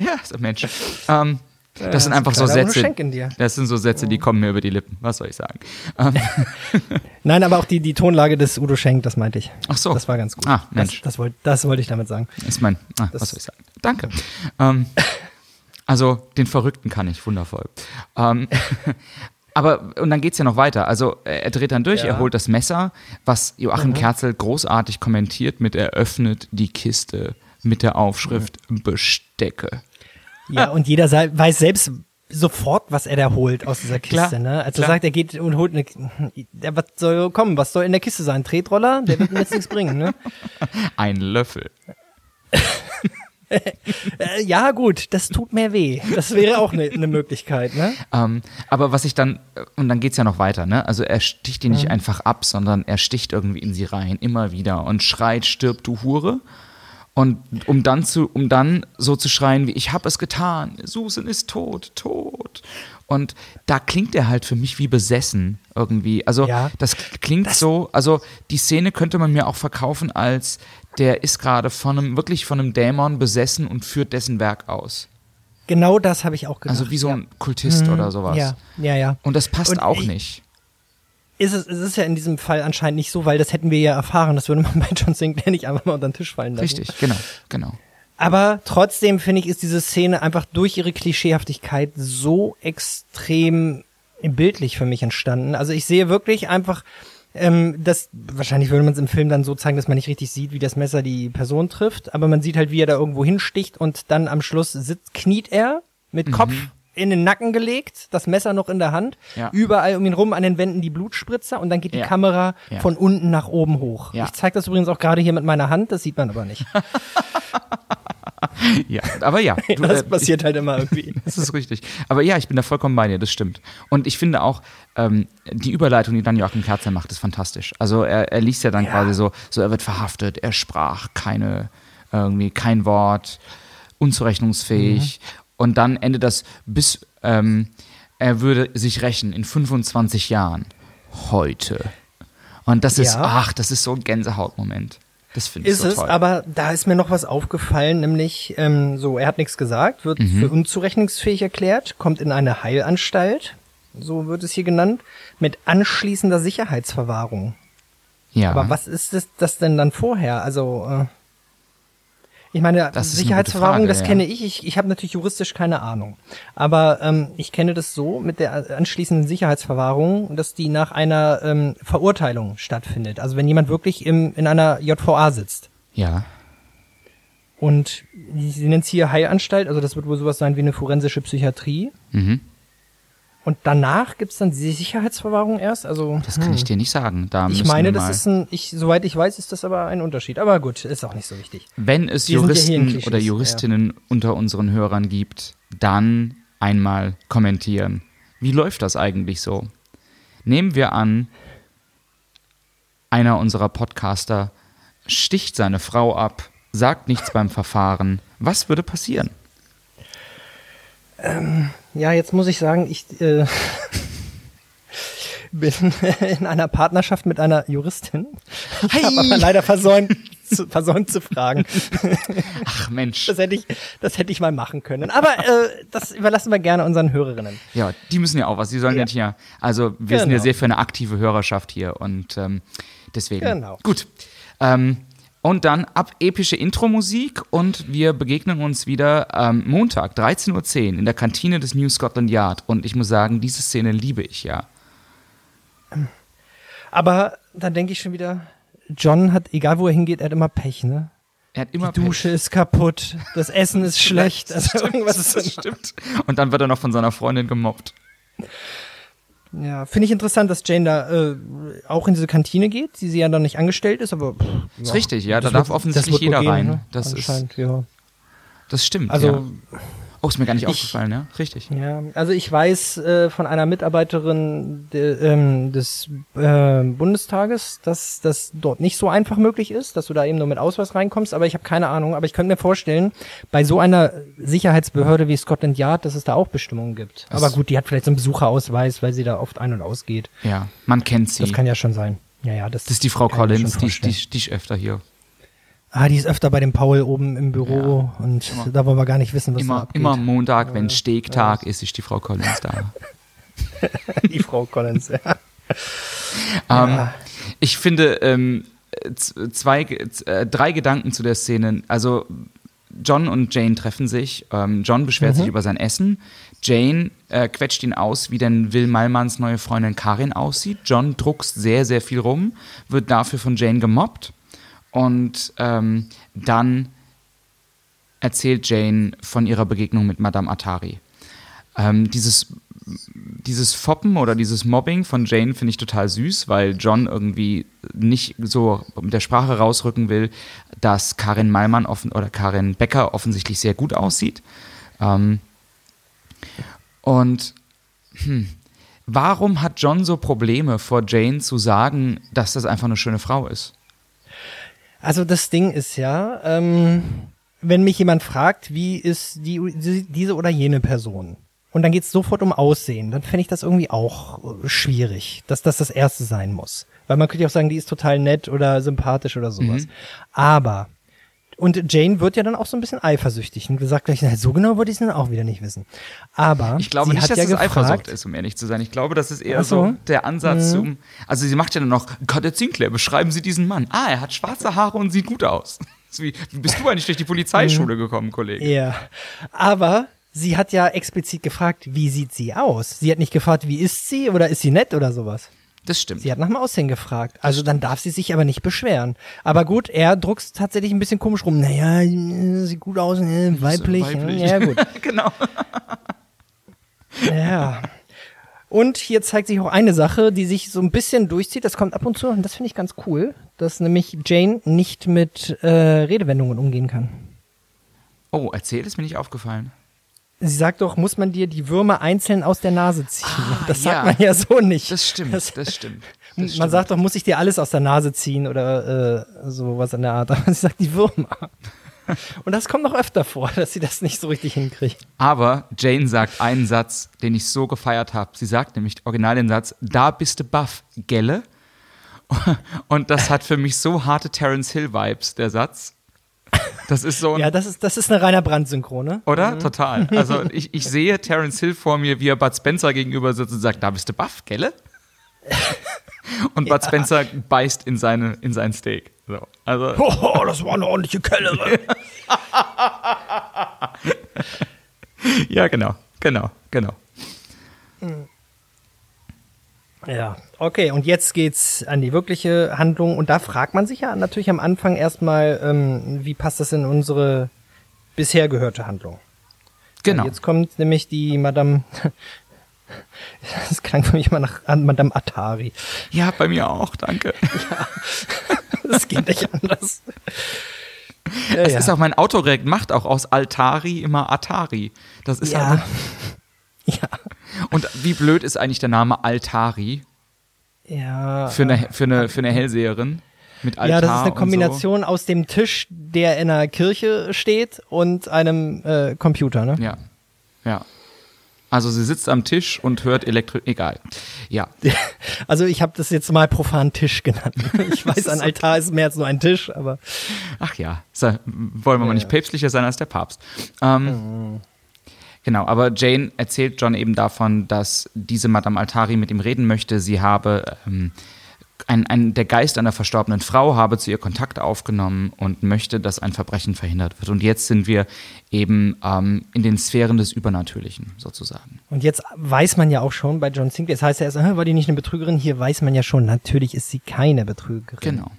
Ja, so Mensch. Ähm, das hast sind einfach so Sätze. Schenk in dir. Das sind so Sätze, die kommen mir über die Lippen. Was soll ich sagen? Ähm, Nein, aber auch die, die Tonlage des Udo Schenk, das meinte ich. Ach so. Das war ganz gut. Ah, Mensch. Das, das wollte das wollte ich damit sagen. ist mein. Ah, Das- was soll ich sagen? Danke. Ähm, also den Verrückten kann ich wundervoll. Ähm, aber und dann geht's ja noch weiter. Also er dreht dann durch, Ja. er holt das Messer, was Joachim Kerzel großartig kommentiert mit er öffnet die Kiste mit der Aufschrift Bestecke. Ja, und jeder weiß selbst sofort, was er da holt aus dieser Kiste. Klar, ne? Als er sagt, er geht und holt eine. Der, was soll kommen? Was soll in der Kiste sein? Tretroller? Der wird mir jetzt nichts bringen, ne? Ein Löffel. Äh, ja, gut, das tut mehr weh. Das wäre auch eine ne Möglichkeit, ne? Ähm, aber was ich dann, und dann geht's ja noch weiter, ne? Also er sticht die nicht einfach ab, sondern er sticht irgendwie in sie rein, immer wieder und schreit, stirb du Hure. Und um dann zu, um dann so zu schreien wie, ich hab es getan, Susan ist tot, tot. Und da klingt er halt für mich wie besessen irgendwie. Also Ja. das klingt so, also die Szene könnte man mir auch verkaufen als, der ist gerade von einem, wirklich von einem Dämon besessen und führt dessen Werk aus. Genau das habe ich auch gedacht. Also wie so ja. ein Kultist oder sowas. Ja, ja, ja. Und das passt Und auch ich- nicht. Ist es, es ist ja in diesem Fall anscheinend nicht so, weil das hätten wir ja erfahren. Das würde man bei John Sinclair nicht einfach mal unter den Tisch fallen lassen. Richtig, genau, genau. Aber trotzdem finde ich, ist diese Szene einfach durch ihre Klischeehaftigkeit so extrem bildlich für mich entstanden. Also ich sehe wirklich einfach, ähm, das wahrscheinlich würde man es im Film dann so zeigen, dass man nicht richtig sieht, wie das Messer die Person trifft, aber man sieht halt, wie er da irgendwo hinsticht und dann am Schluss sitzt, kniet er mit Kopf in den Nacken gelegt, das Messer noch in der Hand, Ja. überall um ihn rum an den Wänden die Blutspritzer und dann geht die Ja. Kamera Ja. von unten nach oben hoch. Ja. Ich zeige das übrigens auch gerade hier mit meiner Hand, das sieht man aber nicht. Ja, aber ja. Du, Das äh, passiert halt immer irgendwie. Ich, das ist richtig. Aber ja, ich bin da vollkommen bei dir, das stimmt. Und ich finde auch, ähm, die Überleitung, die dann Joachim Kerzer macht, ist fantastisch. Also er, er liest ja dann Ja. quasi so, so, er wird verhaftet, er sprach keine, irgendwie kein Wort, unzurechnungsfähig. Mhm. Und dann endet das bis, ähm, er würde sich rächen in 25 Jahren. Heute. Und das ist, Ja. ach, das ist so ein Gänsehautmoment. Das finde ich Ist so es, aber da ist mir noch was aufgefallen, nämlich ähm, so, er hat nichts gesagt, wird Mhm. für unzurechnungsfähig erklärt, kommt in eine Heilanstalt, so wird es hier genannt, mit anschließender Sicherheitsverwahrung. ja. Aber was ist das, das denn dann vorher? Also, äh, Ich meine, Das Sicherheitsverwahrung, gute das Frage, kenne ich. Ich, ich habe natürlich juristisch keine Ahnung. Aber ähm, ich kenne das so mit der anschließenden Sicherheitsverwahrung, dass die nach einer ähm, Verurteilung stattfindet. Also wenn jemand wirklich im, in einer JVA sitzt. Ja. Und sie nennt es hier Heilanstalt, also das wird wohl sowas sein wie eine forensische Psychiatrie. Mhm. Und danach gibt's dann die Sicherheitsverwahrung erst. Also Das kann ich dir nicht sagen. Da ich meine, das ist ein, ich, soweit ich weiß, ist das aber ein Unterschied. Aber gut, ist auch nicht so wichtig. Wenn es Wir ja Juristen Klischees, oder Juristinnen unter unseren Hörern gibt, dann einmal kommentieren. Wie läuft das eigentlich so? Nehmen wir an, einer unserer Podcaster sticht seine Frau ab, sagt nichts beim Verfahren. Was würde passieren? Ja, jetzt muss ich sagen, ich äh, bin in einer Partnerschaft mit einer Juristin. Ich habe aber leider versäumt zu, versäumt zu fragen. Ach Mensch. Das hätte ich, das hätte ich mal machen können. Aber äh, das überlassen wir gerne unseren Hörerinnen. Ja, die müssen ja auch was. Die sollen ja, Ja. nicht ja. Also wir sind ja Genau. sehr für eine aktive Hörerschaft hier und ähm, deswegen. Genau. Gut. Ähm, und dann ab epische Intro-Musik und wir begegnen uns wieder ähm, Montag, 13.10 Uhr in der Kantine des New Scotland Yard. Und ich muss sagen, diese Szene liebe ich ja. Aber dann denke ich schon wieder, John hat, egal wo er hingeht, er hat immer Pech, ne? Er hat immer Die Dusche ist kaputt, das Essen ist schlecht, Das also stimmt, irgendwas ist das stimmt. Und dann wird er noch von seiner Freundin gemobbt. Ja, finde ich interessant, dass Jane da äh, auch in diese Kantine geht, die sie ja dann nicht angestellt ist, aber pff, Ist ja. richtig, ja, da darf wird- offensichtlich jeder gehen, rein. Ne? Das ist, ja. das stimmt. Also ja. Oh, ist mir gar nicht ich- aufgefallen, ja? Richtig. Ja, also ich weiß äh, von einer Mitarbeiterin de, ähm, des äh, Bundestages, dass das dort nicht so einfach möglich ist, dass du da eben nur mit Ausweis reinkommst, aber ich habe keine Ahnung. Aber ich könnte mir vorstellen, bei so einer Sicherheitsbehörde wie Scotland Yard, dass es da auch Bestimmungen gibt. Das- aber gut, die hat vielleicht so einen Besucherausweis, weil sie da oft ein- und ausgeht. Ja, man kennt sie. Das kann ja schon sein. Ja, ja, das, Das ist die Frau ich Collins, die, die, die ist öfter hier. Ah, die ist öfter bei dem Paul oben im Büro und Immer. da wollen wir gar nicht wissen, was da Immer, abgeht. immer Montag, wenn Steaktag ist, ist die Frau Collins da. die Frau Collins. Ja. Ähm, ich finde ähm, zwei, äh, drei Gedanken zu der Szene. Also John und Jane treffen sich. Ähm, John beschwert sich über sein Essen. Jane äh, quetscht ihn aus, wie denn Will Malmans neue Freundin Karin aussieht. John druckst sehr, sehr viel rum, wird dafür von Jane gemobbt. Und ähm, dann erzählt Jane von ihrer Begegnung mit Madame Atari. Ähm, dieses, dieses Foppen oder dieses Mobbing von Jane finde ich total süß, weil John irgendwie nicht so mit der Sprache rausrücken will, dass Karin Malmann offen oder Karin Becker offensichtlich sehr gut aussieht. Ähm, und hm, warum hat John so Probleme vor Jane zu sagen, dass das einfach eine schöne Frau ist? Also das Ding ist ja, ähm, wenn mich jemand fragt, wie ist die, die, diese oder jene Person, und dann geht's sofort um Aussehen, dann fände ich das irgendwie auch äh, schwierig, dass das das Erste sein muss. Weil man könnte ja auch sagen, die ist total nett oder sympathisch oder sowas. Mhm. Aber, und Jane wird ja dann auch so ein bisschen eifersüchtig und gesagt gleich, na, so genau wollte ich es dann auch wieder nicht wissen. Aber Ich glaube sie nicht, hat dass ja es gefragt, Eifersucht ist, um ehrlich zu sein. Ich glaube, das ist eher so. so der Ansatz zum. Also sie macht ja dann noch, Gott, Sinclair, beschreiben Sie diesen Mann. Ah, er hat schwarze Haare und sieht gut aus. Wie, wie bist du eigentlich durch die Polizeischule gekommen, Kollege? Ja, aber sie hat ja explizit gefragt, wie sieht sie aus? Sie hat nicht gefragt, wie ist sie oder ist sie nett oder sowas. Das stimmt. Sie hat nach dem Aussehen gefragt. Also dann darf sie sich aber nicht beschweren. Aber gut, er druckst tatsächlich ein bisschen komisch rum. Naja, sieht gut aus, äh, weiblich. weiblich. Ja, gut. genau. Ja. Und hier zeigt sich auch eine Sache, die sich so ein bisschen durchzieht. Das kommt ab und zu und das finde ich ganz cool, dass nämlich Jane nicht mit äh, Redewendungen umgehen kann. Oh, erzähl, ist mir nicht aufgefallen. Sie sagt doch, muss man dir die Würmer einzeln aus der Nase ziehen. Ah, das ja. sagt man ja so nicht. Das stimmt, Das- das stimmt. man Das stimmt. sagt doch, muss ich dir alles aus der Nase ziehen oder äh, sowas in der Art. Aber sie sagt die Würmer. Und das kommt noch öfter vor, dass sie das nicht so richtig hinkriegt. Aber Jane sagt einen Satz, den ich so gefeiert habe. Sie sagt nämlich original den Satz, da bist du buff, gelle? Und das hat für mich so harte Terence Hill Vibes, der Satz. Das ist so ein, Ja, das ist, das ist eine reiner Brandsynchrone. oder? Total. Also ich, ich sehe Terence Hill vor mir, wie er Bud Spencer gegenüber sitzt und sagt, da bist du buff, gelle? Und Bud Spencer beißt in, seine, in sein Steak. So. Also, Oh, das war eine ordentliche Kellere. ja, genau, genau, genau. Ja, okay, und jetzt geht's an die wirkliche Handlung. Und da fragt man sich ja natürlich am Anfang erstmal, ähm, wie passt das in unsere bisher gehörte Handlung? Genau. Jetzt kommt nämlich die Madame. Das klang für mich immer nach Madame Atari. Ja, bei mir auch, danke. Das geht nicht anders. Ja, Es ja. ist auch mein Autokorrekt macht auch aus Altari immer Atari. Das ist ja. halt, ja. Und wie blöd ist eigentlich der Name Altari Ja. für eine für eine für eine Hellseherin mit Altar ja, das ist eine Kombination aus dem Tisch, der in einer Kirche steht, und einem äh, Computer, ne? So. Ja. Ja. Also sie sitzt am Tisch und hört Elektro egal. Ja. Also ich habe das jetzt mal profan Tisch genannt. Ich weiß, ein Altar ist mehr als nur ein Tisch, aber Ach ja, so, wollen wir mal nicht päpstlicher sein als der Papst. Ähm, Genau, aber Jane erzählt John eben davon, dass diese Madame Altari mit ihm reden möchte. Sie habe ähm, ein, ein, der Geist einer verstorbenen Frau habe zu ihr Kontakt aufgenommen und möchte, dass ein Verbrechen verhindert wird. Und jetzt sind wir eben ähm, in den Sphären des Übernatürlichen sozusagen. und jetzt weiß man ja auch schon bei John Sinclair, das heißt ja erst, "Hä, war die nicht eine Betrügerin? Hier weiß man ja schon, natürlich ist sie keine Betrügerin. Genau.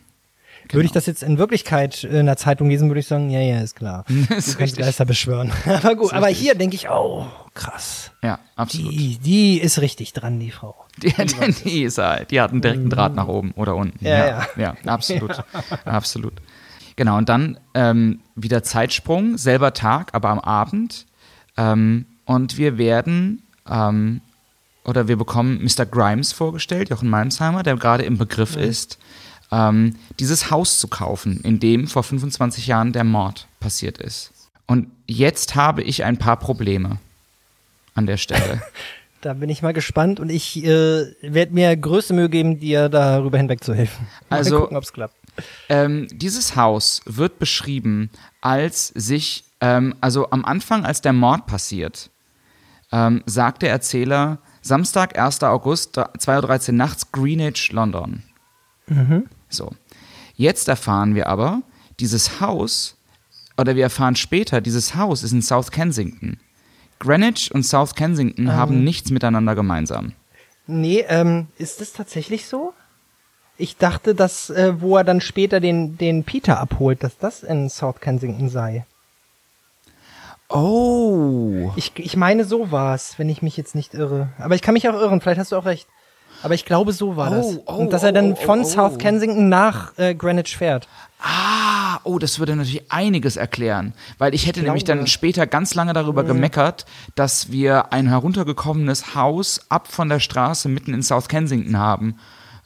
Würde ich das jetzt in Wirklichkeit in einer Zeitung lesen, würde ich sagen, ja, ja, ist klar. ist du kannst. Geister beschwören. aber gut, aber hier denke ich, oh, krass. Ja, absolut. Die, die ist richtig dran, die Frau. Die, die ist halt, die hat einen direkten Draht nach oben oder unten. Ja, ja, ja. ja absolut. Absolut. Genau, und dann ähm, wieder Zeitsprung, selber Tag, aber am Abend. Ähm, und wir werden, ähm, oder wir bekommen Mr. Grimes vorgestellt, Jochen Malmsheimer, der gerade im Begriff ist, ähm, dieses Haus zu kaufen, in dem vor 25 Jahren der Mord passiert ist. Und jetzt habe ich ein paar Probleme an der Stelle. Da bin ich mal gespannt und ich äh, werde mir größte Mühe geben, dir darüber hinweg zu helfen. Mal Also- gucken, ob's klappt. Ähm, dieses Haus wird beschrieben, als sich, ähm, also am Anfang, als der Mord passiert, ähm, sagt der Erzähler, Samstag, 1. August, 2.13 Uhr nachts, Greenwich, London. So. Jetzt erfahren wir aber, dieses Haus, oder wir erfahren später, dieses Haus ist in South Kensington. Greenwich und South Kensington haben nichts miteinander gemeinsam. Nee, ähm, ist das tatsächlich so? Ich dachte, dass, äh, wo er dann später den, den Peter abholt, dass das in South Kensington sei. Oh. Ich, ich meine, so war's, wenn ich mich jetzt nicht irre. Aber ich kann mich auch irren, vielleicht hast du auch recht. Aber ich glaube, so war das. Oh, oh, Und dass er dann oh, oh, von oh. South Kensington nach äh, Greenwich fährt. Ah, oh, das würde natürlich einiges erklären. Weil ich hätte nämlich dann später ganz lange darüber gemeckert, dass wir ein heruntergekommenes Haus ab von der Straße mitten in South Kensington haben.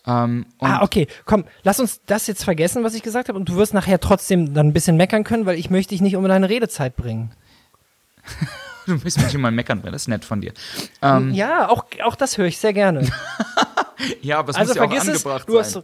Ähm, und ah, okay, komm, lass uns das jetzt vergessen, was ich gesagt habe. Und du wirst nachher trotzdem dann ein bisschen meckern können, weil ich möchte dich nicht um deine Redezeit bringen. du müsst mich immer meckern, das ist nett von dir. Ähm, ja, auch, auch das höre ich sehr gerne. ja, aber es also muss ja auch vergiss es. angebracht Du hast, sein.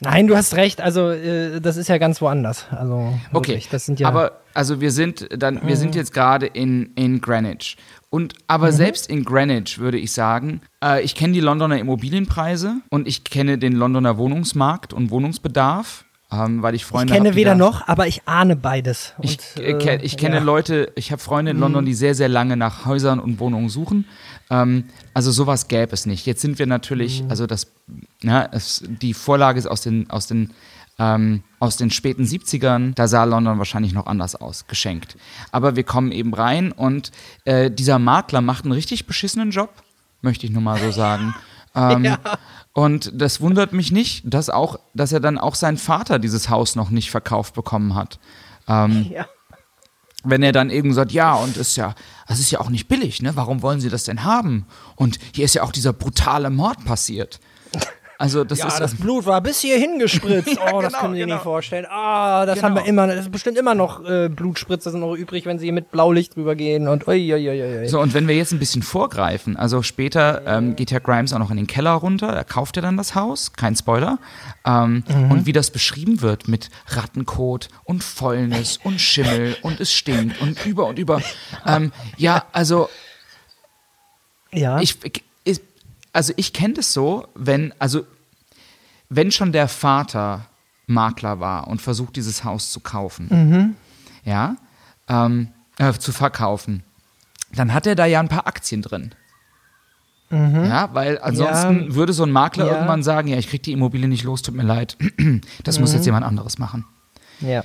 nein, du hast recht. Also äh, das ist ja ganz woanders. Also Okay, wirklich, das sind ja. aber also wir sind dann, wir sind jetzt gerade in, in Greenwich. Und aber selbst in Greenwich würde ich sagen, äh, ich kenne die Londoner Immobilienpreise und ich kenne den Londoner Wohnungsmarkt und Wohnungsbedarf, ähm, weil ich ich Freunde kenne hab, weder noch, aber ich ahne beides. Ich, Und, äh, ke- ich kenne ja. Mhm. Leute, ich habe Freunde in London, die sehr, sehr lange nach Häusern und Wohnungen suchen. Ähm, also sowas gäbe es nicht. Jetzt sind wir natürlich, Mhm. also das, na, es, die Vorlage ist aus den, aus den, ähm, aus den späten 70ern. Da sah London wahrscheinlich noch anders aus, geschenkt. Aber wir kommen eben rein und äh, dieser Makler macht einen richtig beschissenen Job, möchte ich nur mal so sagen. Ähm, Ja. Und das wundert mich nicht, dass auch, dass er dann auch sein Vater dieses Haus noch nicht verkauft bekommen hat. Ähm, Ja. wenn er dann eben sagt, ja, und ist ja, das ist ja auch nicht billig, ne? Warum wollen Sie das denn haben? Und hier ist ja auch dieser brutale Mord passiert. Also das Ja, ist das Blut war bis hierhin gespritzt. Oh, das genau, können Sie genau. nicht vorstellen. Ah, das Genau. haben wir immer. Das ist bestimmt immer noch äh, Blutspritzer sind noch übrig, wenn Sie mit Blaulicht drüber gehen und ui, ui, ui, ui. so. Und wenn wir jetzt ein bisschen vorgreifen, also später ähm, geht ja Grimes auch noch in den Keller runter, da kauft er dann das Haus, kein Spoiler. Ähm, Und wie das beschrieben wird mit Rattenkot und Fäulnis und Schimmel und es stinkt und über und über. Ähm, ja, also Ja. ich also ich kenne das so, wenn, also wenn schon der Vater Makler war und versucht, dieses Haus zu kaufen, ja, ähm, äh, zu verkaufen, dann hat er da ja ein paar Aktien drin. Ja, weil ansonsten Ja. würde so ein Makler Ja. irgendwann sagen, ja, ich krieg die Immobilie nicht los, tut mir leid. Das muss jetzt jemand anderes machen. Ja.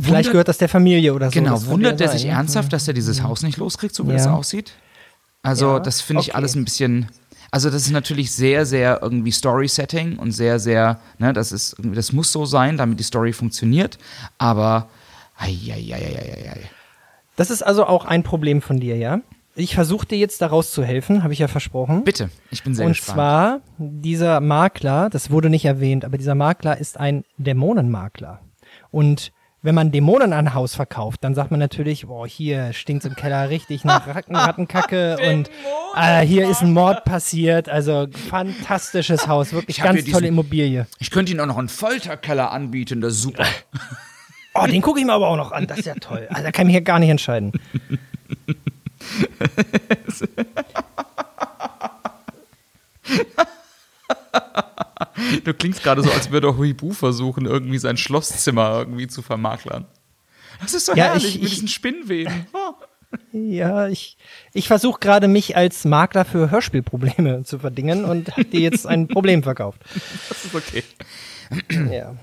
Vielleicht Wundert- gehört das der Familie oder so. Genau, wundert er sich ernsthaft, dass er dieses Haus nicht loskriegt, so wie Ja. das aussieht? Also, Ja, das finde ich okay. alles ein bisschen. Also, das ist natürlich sehr, sehr irgendwie Story-Setting und sehr, sehr, ne, das ist, das muss so sein, damit die Story funktioniert. Aber, ei, ei, ei, ei, ei, ei. Das ist also auch ein Problem von dir, ja? Ich versuche dir jetzt daraus zu helfen, habe ich ja versprochen. Bitte, ich bin sehr Und gespannt. zwar, dieser Makler, das wurde nicht erwähnt, aber dieser Makler ist ein Dämonenmakler. Und wenn man Dämonen an ein Haus verkauft, dann sagt man natürlich, boah, hier stinkt im Keller richtig nach Ratten, Rattenkacke und äh, hier ist ein Mord passiert. Also fantastisches Haus, wirklich ganz tolle diesen- Immobilie. ich könnte Ihnen auch noch einen Folterkeller anbieten, das ist super. Oh, den gucke ich mir aber auch noch an, das ist ja toll. Also da kann ich mich hier gar nicht entscheiden. Du klingst gerade so, als würde Huibu versuchen, irgendwie sein Schlosszimmer irgendwie zu vermaklern. Das ist so Ja, herrlich ich- mit ich- diesen Spinnweben. Oh. Ja, ich, ich versuche gerade mich als Makler für Hörspielprobleme zu verdingen und habe dir jetzt ein Problem verkauft. Das ist okay. Ja.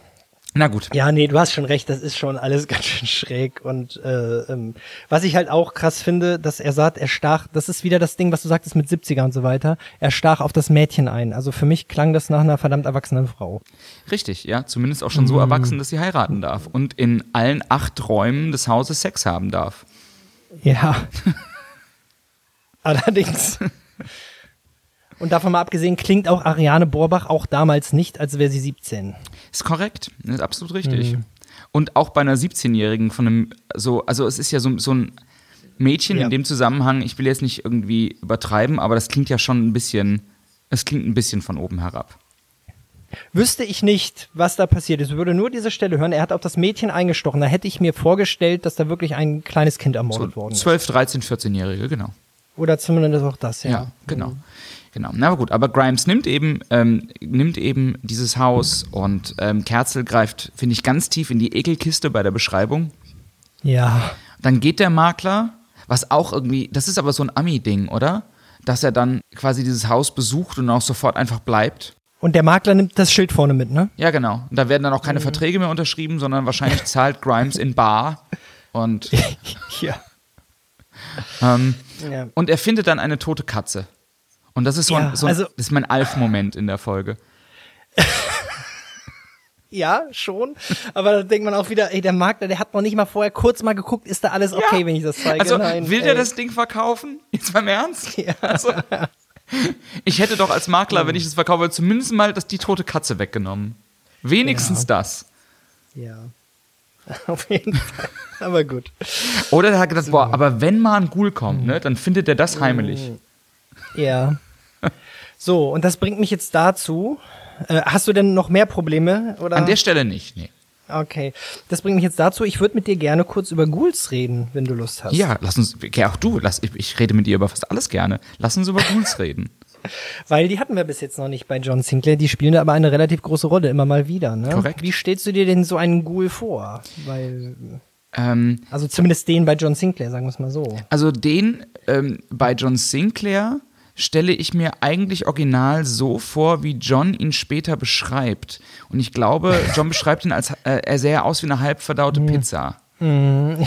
Na gut. Ja, nee, du hast schon recht, das ist schon alles ganz schön schräg. Und äh, ähm, was ich halt auch krass finde, dass er sagt, er stach, das ist wieder das Ding, was du sagtest mit 70er und so weiter, er stach auf das Mädchen ein. Also für mich klang das nach einer verdammt erwachsenen Frau. Richtig, ja. Zumindest auch schon so erwachsen, dass sie heiraten darf. Und in allen acht Räumen des Hauses Sex haben darf. Ja. Allerdings. Und davon mal abgesehen, klingt auch Ariane Borbach auch damals nicht, als wäre sie 17. Ist korrekt, ist absolut richtig. Und auch bei einer 17-Jährigen von einem, so, also es ist ja so, so ein Mädchen Ja. in dem Zusammenhang, ich will jetzt nicht irgendwie übertreiben, aber das klingt ja schon ein bisschen, es klingt ein bisschen von oben herab. Wüsste ich nicht, was da passiert ist, würde nur diese Stelle hören. Er hat auf das Mädchen eingestochen. Da hätte ich mir vorgestellt, dass da wirklich ein kleines Kind So ermordet worden ist. 12, 13, 14-Jährige, genau. Oder zumindest auch das, ja. Ja, genau. Genau. Na gut, aber Grimes nimmt eben, ähm, nimmt eben dieses Haus und ähm, Kerzel greift, finde ich, ganz tief in die Ekelkiste bei der Beschreibung. Ja. Dann geht der Makler, was auch irgendwie, das ist aber so ein Ami-Ding, oder? Dass er dann quasi dieses Haus besucht und auch sofort einfach bleibt. Und der Makler nimmt das Schild vorne mit, ne? Ja, genau. Und da werden dann auch keine Verträge mehr unterschrieben, sondern wahrscheinlich zahlt Grimes in Bar. Und, Ja. ähm, ja. und er findet dann eine tote Katze. Und das ist so, Ja, ein, so ein, also- das ist mein Alf-Moment in der Folge. Ja, schon. Aber da denkt man auch wieder, ey, der Makler, der hat noch nicht mal vorher kurz mal geguckt, ist da alles okay, Ja. wenn ich das zeige? Also, Nein, will ey. der das Ding verkaufen? Jetzt beim Ernst? Ja. Also, ich hätte doch als Makler, wenn ich es verkaufe, zumindest mal das, die tote Katze weggenommen. Wenigstens das. Ja. Auf jeden Fall. Aber gut. Oder er hat gedacht, boah, aber wenn mal ein Ghoul kommt, ne, dann findet er das heimelig. Ja. So, und das bringt mich jetzt dazu. Äh, hast du denn noch mehr Probleme? Oder? An der Stelle nicht, nee. Okay. Das bringt mich jetzt dazu, ich würde mit dir gerne kurz über Ghouls reden, wenn du Lust hast. Ja, lass uns, ja, auch du, lass, ich, ich rede mit dir über fast alles gerne. Lass uns über Ghouls reden. Weil die hatten wir bis jetzt noch nicht bei John Sinclair, die spielen da aber eine relativ große Rolle, immer mal wieder. Ne? Korrekt. Wie stellst du dir denn so einen Ghoul vor? Weil, Ähm, also zumindest den bei John Sinclair, sagen wir es mal so. also den ähm, bei John Sinclair stelle ich mir eigentlich original so vor, wie John ihn später beschreibt. Und ich glaube, John beschreibt ihn als, äh, er sähe aus wie eine halb verdaute Pizza.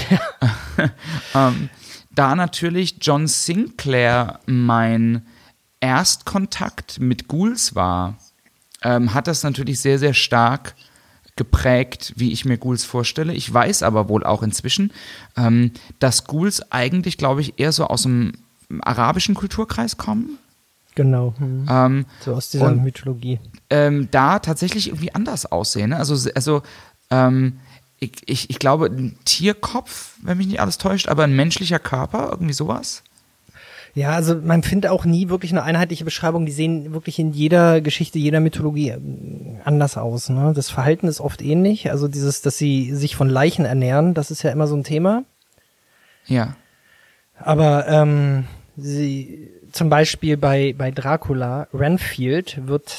ähm, da natürlich John Sinclair mein Erstkontakt mit Ghouls war, ähm, hat das natürlich sehr, sehr stark geprägt, wie ich mir Ghouls vorstelle. Ich weiß aber wohl auch inzwischen, ähm, dass Ghouls eigentlich, glaube ich, eher so aus dem arabischen Kulturkreis kommen. Genau. Hm. Ähm, So aus dieser und- Mythologie. ähm, da tatsächlich irgendwie anders aussehen. Ne? Also, also ähm, ich, ich, ich glaube, ein Tierkopf, wenn mich nicht alles täuscht, aber ein menschlicher Körper, irgendwie sowas. Ja, also man findet auch nie wirklich eine einheitliche Beschreibung. Die sehen wirklich in jeder Geschichte, jeder Mythologie ähm, anders aus. Ne? Das Verhalten ist oft ähnlich. Also dieses, dass sie sich von Leichen ernähren, das ist ja immer so ein Thema. Ja. Aber ähm, sie zum Beispiel bei, bei Dracula, Renfield, wird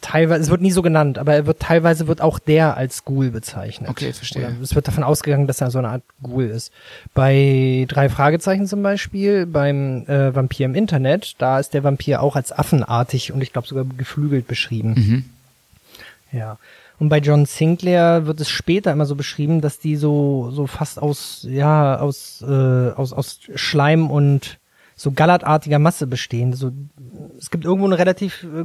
teilweise, es wird nie so genannt, aber er wird teilweise wird auch der als Ghoul bezeichnet. Okay, verstehe. Oder es wird davon ausgegangen, dass er so eine Art Ghoul ist. Bei drei Fragezeichen zum Beispiel, beim äh, Vampir im Internet, da ist der Vampir auch als affenartig und ich glaube sogar geflügelt beschrieben. Mhm. Ja. Und bei John Sinclair wird es später immer so beschrieben, dass die so so fast aus ja aus äh, aus aus Schleim und so gallertartiger Masse bestehen. So es gibt irgendwo eine relativ äh,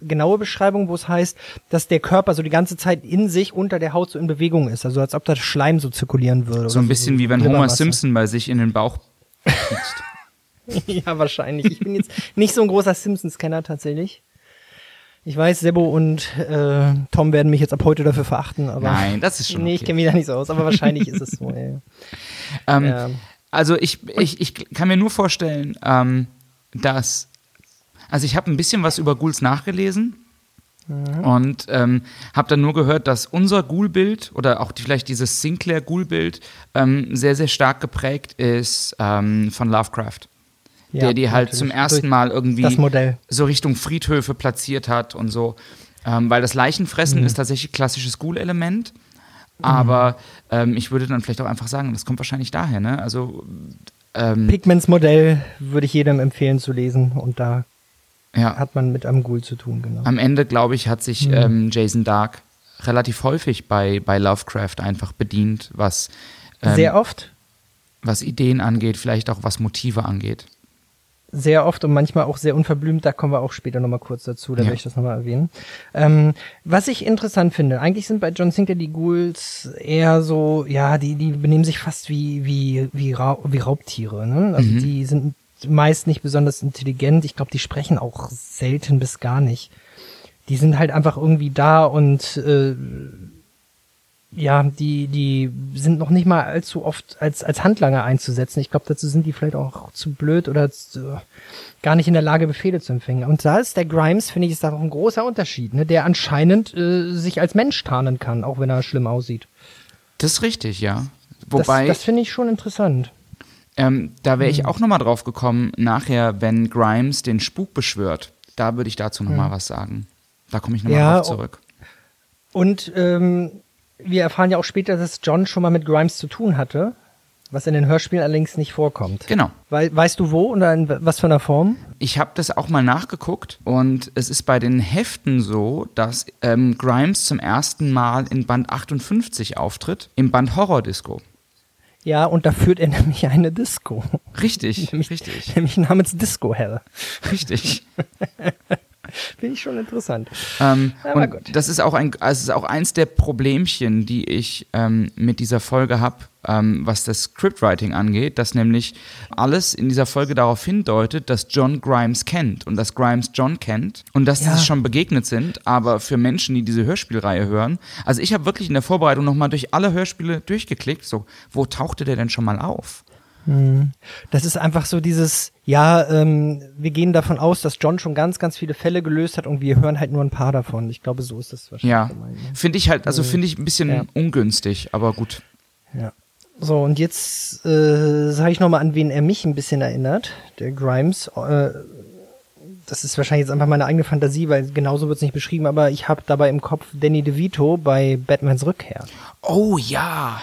genaue Beschreibung, wo es heißt, dass der Körper so die ganze Zeit in sich unter der Haut so in Bewegung ist, also als ob da Schleim so zirkulieren würde. So ein bisschen wie wenn Homer. Simpson bei sich in den Bauch piekst. ja, wahrscheinlich. Ich bin jetzt nicht so ein großer Simpsons-Kenner tatsächlich. Ich weiß, Sebo und äh, Tom werden mich jetzt ab heute dafür verachten, aber Nein, das ist schon nee, ich okay. kenne mich da nicht so aus, aber wahrscheinlich ist es so. Ja. Ähm, Ja. Also ich, ich, ich kann mir nur vorstellen, ähm, dass, also ich habe ein bisschen was über Ghouls nachgelesen und ähm, habe dann nur gehört, dass unser Ghoul-Bild oder auch die, vielleicht dieses Sinclair-Ghoul-Bild ähm, sehr, sehr stark geprägt ist ähm, von Lovecraft. Ja, der die halt zum ersten Mal irgendwie so Richtung Friedhöfe platziert hat und so. Ähm, weil das Mhm. Leichenfressen ist tatsächlich klassisches Ghoul-Element. Aber ähm, ich würde dann vielleicht auch einfach sagen, das kommt wahrscheinlich daher, ne? Also, ähm, Pigments Modell würde ich jedem empfehlen zu lesen und da ja. hat man mit einem Ghoul zu tun, genau. Am Ende, glaube ich, hat sich ähm, Jason Dark relativ häufig bei, bei Lovecraft einfach bedient, was, ähm, Sehr oft, was Ideen angeht, vielleicht auch was Motive angeht. Sehr oft und manchmal auch sehr unverblümt, da kommen wir auch später nochmal kurz dazu, da Ja. werde ich das nochmal erwähnen. Ähm, was ich interessant finde, eigentlich sind bei John Sinclair die Ghouls eher so, ja, die, die benehmen sich fast wie, wie, wie, Ra wie Raubtiere, ne? Also Mhm. die sind meist nicht besonders intelligent, ich glaube, die sprechen auch selten bis gar nicht. Die sind halt einfach irgendwie da und äh, ja, die, die sind noch nicht mal allzu oft als, als Handlanger einzusetzen. Ich glaube, dazu sind die vielleicht auch zu blöd oder zu, gar nicht in der Lage, Befehle zu empfangen. Und da ist der Grimes, finde ich, ist da auch ein großer Unterschied, ne? der anscheinend äh, sich als Mensch tarnen kann, auch wenn er schlimm aussieht. Das ist richtig, ja. Wobei, das das finde ich schon interessant. ähm, da wäre ich Mhm. auch nochmal drauf gekommen, nachher, wenn Grimes den Spuk beschwört. Da würde ich dazu nochmal was sagen. Da komme ich nochmal Mhm. Ja, drauf zurück. Und ähm, wir erfahren ja auch später, dass John schon mal mit Grimes zu tun hatte, was in den Hörspielen allerdings nicht vorkommt. Genau. Wei weißt du wo oder in was für einer Form? Ich habe das auch mal nachgeguckt und es ist bei den Heften so, dass ähm, Grimes zum ersten Mal in Band 58 auftritt, im Band Horror Disco. Ja, und da führt er nämlich eine Disco. Richtig, nämlich, richtig, Nämlich namens Disco Hell. richtig. Finde ich schon interessant. Ähm, und gut. das ist auch ein, also ist auch eins der Problemchen, die ich ähm, mit dieser Folge habe, ähm, was das Scriptwriting angeht, dass nämlich alles in dieser Folge darauf hindeutet, dass John Grimes kennt und dass Grimes John kennt und dass Ja. sie sich schon begegnet sind, aber für Menschen, die diese Hörspielreihe hören, also ich habe wirklich in der Vorbereitung nochmal durch alle Hörspiele durchgeklickt, so, wo tauchte der denn schon mal auf? Das ist einfach so dieses, ja, ähm, wir gehen davon aus, dass John schon ganz, ganz viele Fälle gelöst hat und wir hören halt nur ein paar davon. Ich glaube, so ist das wahrscheinlich Ja. Ne? finde ich halt, also finde ich ein bisschen Ja. ungünstig, aber gut. Ja. So, und jetzt äh, sage ich nochmal, an wen er mich ein bisschen erinnert, der Grimes. Äh, das ist wahrscheinlich jetzt einfach meine eigene Fantasie, weil genauso wird es nicht beschrieben, aber ich habe dabei im Kopf Danny DeVito bei Batmans Rückkehr. Oh ja,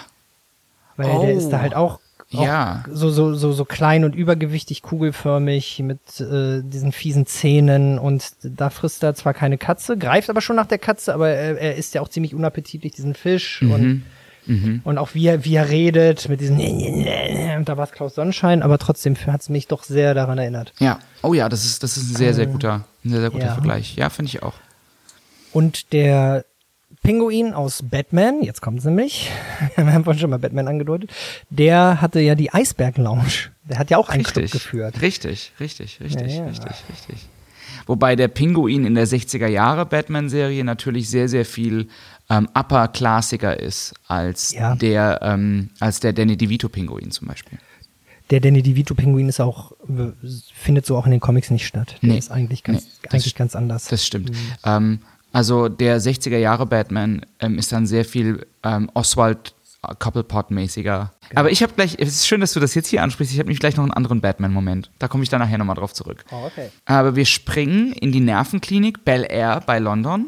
Weil Oh. der ist da halt auch Ja. so, so, so, so klein und übergewichtig, kugelförmig mit äh, diesen fiesen Zähnen und da frisst er zwar keine Katze, greift aber schon nach der Katze, aber er, er isst ja auch ziemlich unappetitlich diesen Fisch und, und auch wie er, wie er redet mit diesen und da war es Klaus Sonnenschein, aber trotzdem hat es mich doch sehr daran erinnert. Ja, oh ja, das ist, das ist ein sehr, sehr guter, ein sehr, sehr guter ja. Vergleich. Ja, finde ich auch. Und der Pinguin aus Batman, jetzt kommt es nämlich, wir haben vorhin schon mal Batman angedeutet, der hatte ja die Eisberg Lounge. Der hat ja auch einen Club geführt. Richtig, richtig, richtig, Ja, ja. richtig, richtig. Wobei der Pinguin in der 60er Jahre Batman-Serie natürlich sehr, sehr viel ähm, upper-classiger ist als Ja. der, ähm, als der Danny DeVito-Pinguin zum Beispiel. Der Danny DeVito-Pinguin ist auch, findet so auch in den Comics nicht statt. Der Nee. ist eigentlich ganz, Nee, eigentlich ganz anders. Das stimmt. Ähm, also der 60er Jahre Batman ähm, ist dann sehr viel ähm, Oswald Couplepot-mäßiger. Aber ich habe gleich, es ist schön, dass du das jetzt hier ansprichst, ich habe nämlich gleich noch einen anderen Batman-Moment. Da komme ich dann nachher nochmal drauf zurück. Oh, okay. Aber wir springen in die Nervenklinik Bel Air bei London.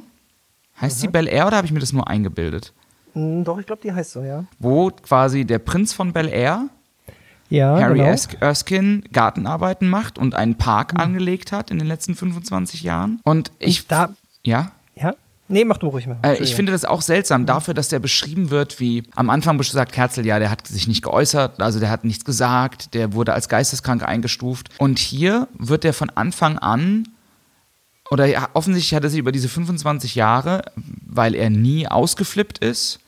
Heißt sie Bel Air oder habe ich mir das nur eingebildet? Hm, Doch, ich glaube, die heißt so, ja. Wo quasi der Prinz von Bel Air, Ja, Harry genau. Ers- Erskine, Gartenarbeiten macht und einen Park angelegt hat in den letzten 25 Jahren. Und ich, Und da, ja? Nee, mach du ruhig mal. Äh, ich finde das auch seltsam dafür, dass der beschrieben wird, wie am Anfang sagt Kerzel, ja, der hat sich nicht geäußert, also der hat nichts gesagt, der wurde als geisteskrank eingestuft. Und hier wird er von Anfang an, oder ja, offensichtlich hat er sich über diese 25 Jahre, weil er nie ausgeflippt ist,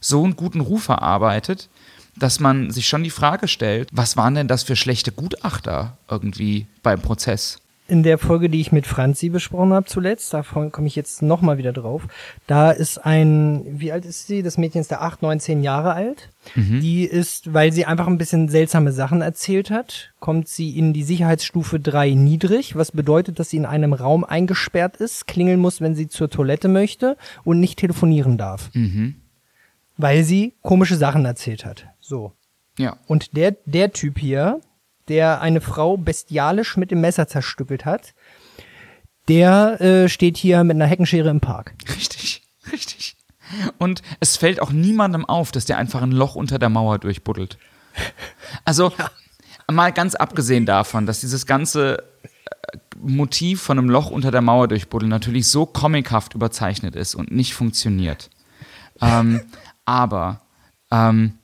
so einen guten Ruf erarbeitet, dass man sich schon die Frage stellt, was waren denn das für schlechte Gutachter irgendwie beim Prozess? In der Folge, die ich mit Franzi besprochen habe zuletzt, davon komme ich jetzt nochmal wieder drauf, da ist ein, wie alt ist sie? Das Mädchen ist da 8, 9, 10 Jahre alt. Die ist, weil sie einfach ein bisschen seltsame Sachen erzählt hat, kommt sie in die Sicherheitsstufe 3 niedrig, was bedeutet, dass sie in einem Raum eingesperrt ist, klingeln muss, wenn sie zur Toilette möchte und nicht telefonieren darf. Weil sie komische Sachen erzählt hat. So. Ja. Und der, der Typ hier, der eine Frau bestialisch mit dem Messer zerstückelt hat, der äh, steht hier mit einer Heckenschere im Park. Richtig, richtig. Und es fällt auch niemandem auf, dass der einfach ein Loch unter der Mauer durchbuddelt. Also, mal ganz abgesehen davon, dass dieses ganze äh, Motiv von einem Loch unter der Mauer durchbuddeln natürlich so comichaft überzeichnet ist und nicht funktioniert. Ähm, aber ähm,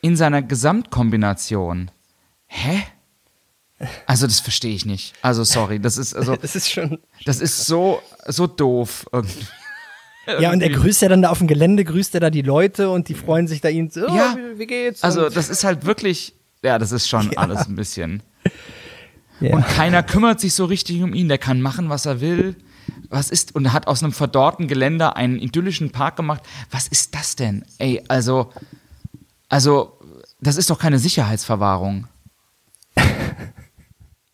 in seiner Gesamtkombination, hä? Also das verstehe ich nicht. Also sorry, das ist also Das ist schon. das ist so so doof irgendwie. Ja, und er grüßt ja dann da auf dem Gelände, grüßt er da die Leute und die freuen sich da ihn so, oh, Ja. wie, wie geht's? Also das ist halt wirklich, ja, das ist schon alles ein bisschen. ja. Und keiner kümmert sich so richtig um ihn. Der kann machen, was er will. Was ist und hat aus einem verdorrten Geländer einen idyllischen Park gemacht. Was ist das denn? Ey, also, also, das ist doch keine Sicherheitsverwahrung.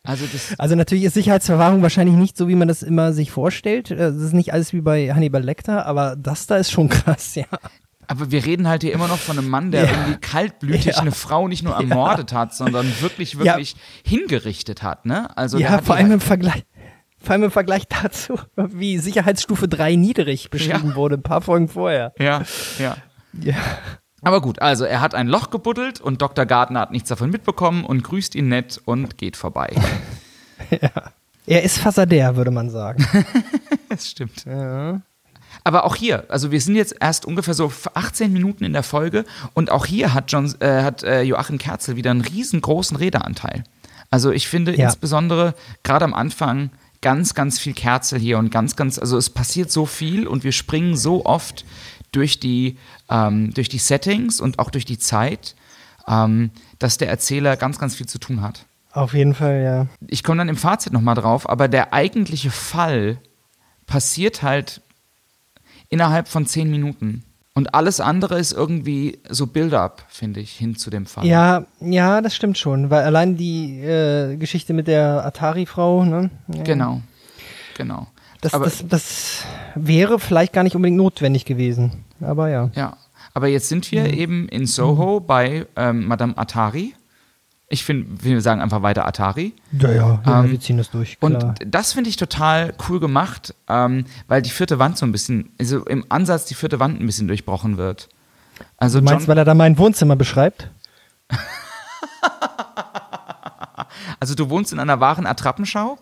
Also also natürlich ist Sicherheitsverwahrung wahrscheinlich nicht so, wie man das immer sich vorstellt. Äh, Das ist nicht alles wie bei Hannibal Lecter, aber das da ist schon krass, ja. aber wir reden halt hier immer noch von einem Mann, der Ja. irgendwie kaltblütig Ja. eine Frau nicht nur ermordet hat, sondern wirklich, Ja. wirklich hingerichtet hat, ne? Also ja, vor allem halt- im Vergleich. Vor allem im Vergleich dazu, wie Sicherheitsstufe 3 niedrig beschrieben Ja. wurde, ein paar Folgen vorher. Ja, ja. Ja. Aber gut, also er hat ein Loch gebuddelt und Dr. Gardner hat nichts davon mitbekommen und grüßt ihn nett und geht vorbei. Er ist Fassadär, würde man sagen. Das stimmt. ja. Aber auch hier, also wir sind jetzt erst ungefähr so 18 Minuten in der Folge und auch hier hat, John, äh, hat äh, Joachim Kerzel wieder einen riesengroßen Redeanteil. Also ich finde Ja. insbesondere gerade am Anfang ganz, ganz viel Kerzel hier und ganz, ganz, also es passiert so viel und wir springen so oft durch die, ähm, durch die Settings und auch durch die Zeit, ähm, dass der Erzähler ganz, ganz viel zu tun hat. Auf jeden Fall, ja. ich komme dann im Fazit nochmal drauf, aber der eigentliche Fall passiert halt innerhalb von zehn Minuten. Und alles andere ist irgendwie so Build-up, finde ich, hin zu dem Fall. Ja, ja, das stimmt schon, weil allein die äh, Geschichte mit der Atari-Frau, ne? Ja. Genau. Genau. Das, aber, das, das wäre vielleicht gar nicht unbedingt notwendig gewesen. Aber ja. ja. aber jetzt sind wir eben in Soho bei ähm, Madame Atari. Ich finde, wir sagen einfach weiter Atari. Ja, ja, ja Ähm, wir ziehen das durch. Und Klar. das finde ich total cool gemacht, ähm, weil die vierte Wand so ein bisschen, also im Ansatz die vierte Wand ein bisschen durchbrochen wird. Also du meinst, John, weil er da mein Wohnzimmer beschreibt? also du wohnst in einer wahren Attrappenschau?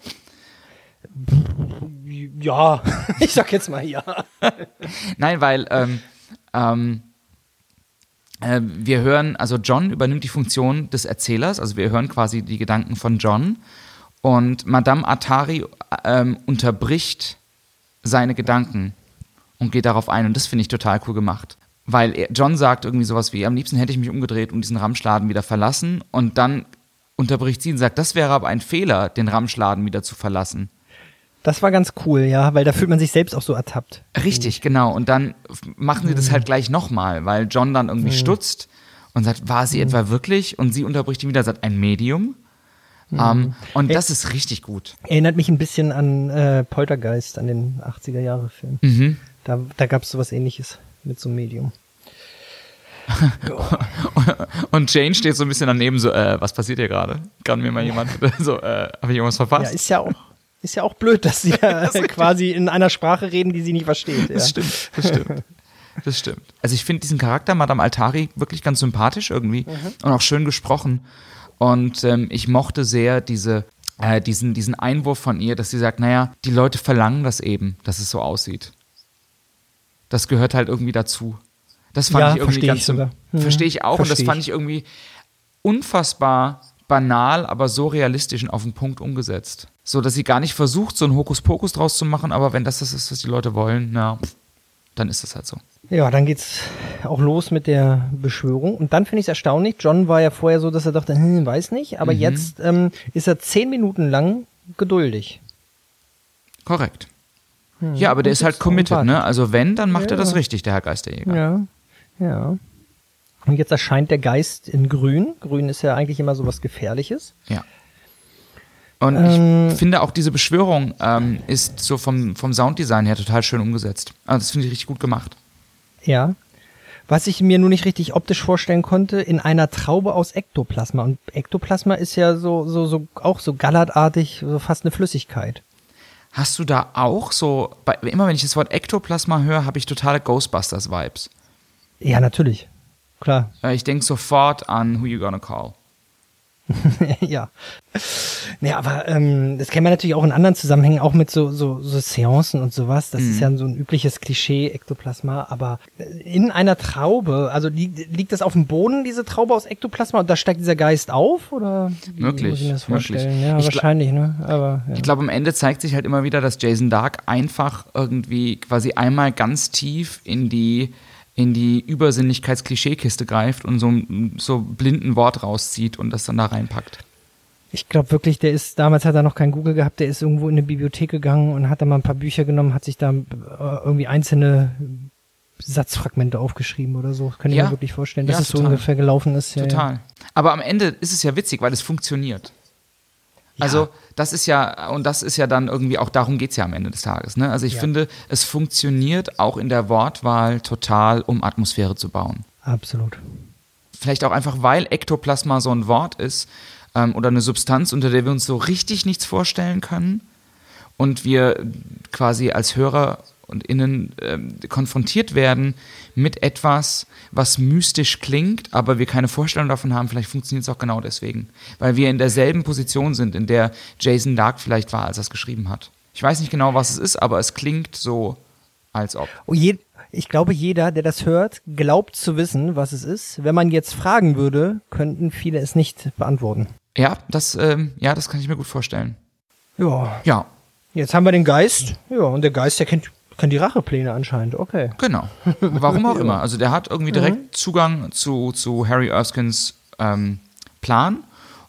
Ja, ich sag jetzt mal ja. Nein, weil ähm, ähm, äh, wir hören, also John übernimmt die Funktion des Erzählers, also wir hören quasi die Gedanken von John und Madame Atari ähm, unterbricht seine Gedanken und geht darauf ein und das finde ich total cool gemacht. Weil John sagt irgendwie sowas wie, am liebsten hätte ich mich umgedreht und diesen Ramschladen wieder verlassen und dann unterbricht sie und sagt, das wäre aber ein Fehler, den Ramschladen wieder zu verlassen. Das war ganz cool, ja, weil da fühlt man sich selbst auch so ertappt. Richtig, genau. Und dann machen sie das halt gleich nochmal, weil John dann irgendwie stutzt und sagt, war sie etwa wirklich? Und sie unterbricht ihn wieder, sagt, ein Medium. Ähm, und das ist richtig gut. Erinnert mich ein bisschen an äh, Poltergeist, an den 80er-Jahre-Film. Mhm. Da, da gab es sowas ähnliches mit so einem Medium. und Jane steht so ein bisschen daneben, so, äh, was passiert hier gerade? Kann mir mal jemand, so, äh, habe ich irgendwas verpasst? Ja, ist ja auch, ist ja auch blöd, dass sie ja quasi in einer Sprache reden, die sie nicht versteht. Das ja. stimmt, das stimmt. Das stimmt. Also ich finde diesen Charakter Madame Altari wirklich ganz sympathisch irgendwie Mhm. und auch schön gesprochen. Und ähm, ich mochte sehr diese, äh, diesen, diesen Einwurf von ihr, dass sie sagt, naja, die Leute verlangen das eben, dass es so aussieht. Das gehört halt irgendwie dazu. Das fand Ja, ich irgendwie verstehe ganz ich. Mhm. Verstehe ich auch und das fand ich. ich irgendwie unfassbar banal, aber so realistisch und auf den Punkt umgesetzt. So, dass sie gar nicht versucht, so einen Hokuspokus draus zu machen, aber wenn das das ist, was die Leute wollen, na, dann ist das halt so. Ja, dann geht's auch los mit der Beschwörung. Und dann finde ich es erstaunlich. John war ja vorher so, dass er dachte, hm, weiß nicht. Aber jetzt ähm, ist er zehn Minuten lang geduldig. Korrekt. Ja, aber der ist halt committed, ne? Also wenn, dann macht er das Ja. richtig, der Herr Geisterjäger. Ja, ja. Und jetzt erscheint der Geist in Grün. Grün ist ja eigentlich immer so was Gefährliches. Ja. Und Ähm. ich finde auch diese Beschwörung ähm, ist so vom, vom Sounddesign her total schön umgesetzt. Also das finde ich richtig gut gemacht. Ja. Was ich mir nur nicht richtig optisch vorstellen konnte, in einer Traube aus Ektoplasma. Und Ektoplasma ist ja so, so, so, auch so gallertartig, so fast eine Flüssigkeit. Hast du da auch so, bei, immer wenn ich das Wort Ektoplasma höre, habe ich totale Ghostbusters-Vibes. Ja, natürlich. Klar. Äh, Ich denke sofort an Who You Gonna Call. ja. Naja, aber ähm, das kennen wir natürlich auch in anderen Zusammenhängen, auch mit so, so, so Seancen und sowas. Das ist ja so ein übliches Klischee, Ektoplasma. Aber in einer Traube, also liegt, liegt das auf dem Boden, diese Traube aus Ektoplasma, und da steigt dieser Geist auf? Oder Möglich, muss ich mir das möglich. vorstellen? Ja, Ich wahrscheinlich, ne? Aber ja. Ich glaube, am Ende zeigt sich halt immer wieder, dass Jason Dark einfach irgendwie quasi einmal ganz tief in die in die Übersinnlichkeits-Klischeekiste greift und so ein so blinden Wort rauszieht und das dann da reinpackt. Ich glaube wirklich, der ist, damals hat er noch kein Google gehabt, der ist irgendwo in eine Bibliothek gegangen und hat da mal ein paar Bücher genommen, hat sich da äh, irgendwie einzelne Satzfragmente aufgeschrieben oder so. Kann ich Ja. mir wirklich vorstellen, dass Ja, es so ungefähr gelaufen ist. Ja. Total. Aber am Ende ist es ja witzig, weil es funktioniert. Also, das ist ja, und das ist ja dann irgendwie auch darum geht es ja am Ende des Tages. Ne? Also, ich Ja. finde, es funktioniert auch in der Wortwahl total, um Atmosphäre zu bauen. Absolut. Vielleicht auch einfach, weil Ektoplasma so ein Wort ist ähm, oder eine Substanz, unter der wir uns so richtig nichts vorstellen können und wir quasi als Hörer und Innen ähm, konfrontiert werden mit etwas, was mystisch klingt, aber wir keine Vorstellung davon haben. Vielleicht funktioniert es auch genau deswegen, weil wir in derselben Position sind, in der Jason Dark vielleicht war, als er es geschrieben hat. Ich weiß nicht genau, was es ist, aber es klingt so, als ob. Oh, je, ich glaube, jeder, der das hört, glaubt zu wissen, was es ist. Wenn man jetzt fragen würde, könnten viele es nicht beantworten. Ja, das, ähm, ja, das kann ich mir gut vorstellen. Ja, Ja, jetzt haben wir den Geist. Ja, und der Geist, der kennt, kennt die Rachepläne anscheinend. Okay. Genau. Warum auch immer. Also der hat irgendwie direkt Zugang zu, zu Harry Erskines ähm, Plan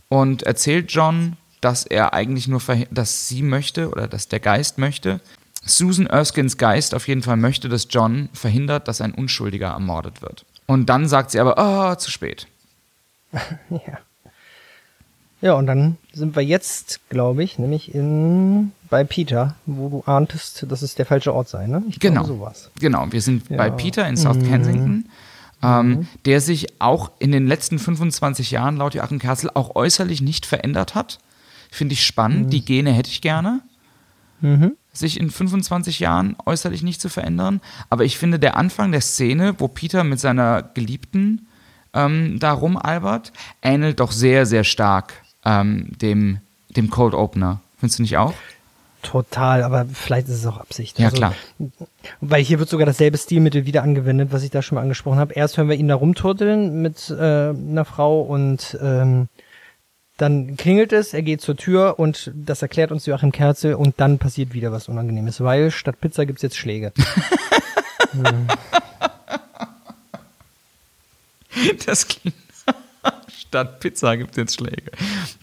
und erzählt John, dass er eigentlich nur, dass sie möchte oder dass der Geist möchte. Susan Erskines Geist auf jeden Fall möchte, dass John verhindert, dass ein Unschuldiger ermordet wird. Und dann sagt sie aber, oh, zu spät. Ja. Ja, und dann sind wir jetzt, glaube ich, nämlich in bei Peter, wo du ahntest, dass es der falsche Ort sei, ne? Ich Genau. glaube sowas. Genau, wir sind bei Ja. Mhm. Peter in South Kensington, ähm, der sich auch in den letzten 25 Jahren laut Joachim Kerzel auch äußerlich nicht verändert hat. Finde ich spannend. Mhm. Die Gene hätte ich gerne. Sich in 25 Jahren äußerlich nicht zu verändern. Aber ich finde, der Anfang der Szene, wo Peter mit seiner Geliebten ähm, da rumalbert, ähnelt doch sehr, sehr stark ähm, dem, dem Cold Opener. Findest du nicht auch? Total, aber vielleicht ist es auch Absicht. Ja, Also, klar. Weil hier wird sogar dasselbe Stilmittel wieder angewendet, was ich da schon mal angesprochen habe. Erst hören wir ihn da rumturteln mit äh, einer Frau und ähm, dann klingelt es, er geht zur Tür und das erklärt uns Joachim Kerzel und dann passiert wieder was Unangenehmes, weil statt Pizza gibt's jetzt Schläge. Das klingt. Statt Pizza gibt es jetzt Schläge.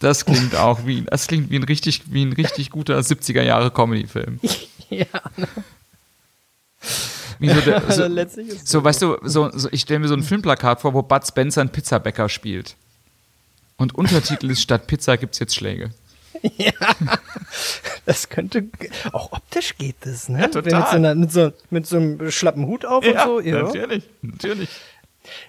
Das klingt auch wie, das klingt wie ein richtig, wie ein richtig guter 70er Jahre Comedy-Film. ja, so, der, also so, letztlich ist so, weißt du, so, so, ich stelle mir so ein Filmplakat vor, wo Bud Spencer einen Pizzabäcker spielt. Und Untertitel ist Statt Pizza gibt's jetzt Schläge. Das könnte, auch optisch geht das, ne? Ja, total. Mit so, einer, mit, so, mit so einem schlappen Hut auf und so. Ja. natürlich, natürlich.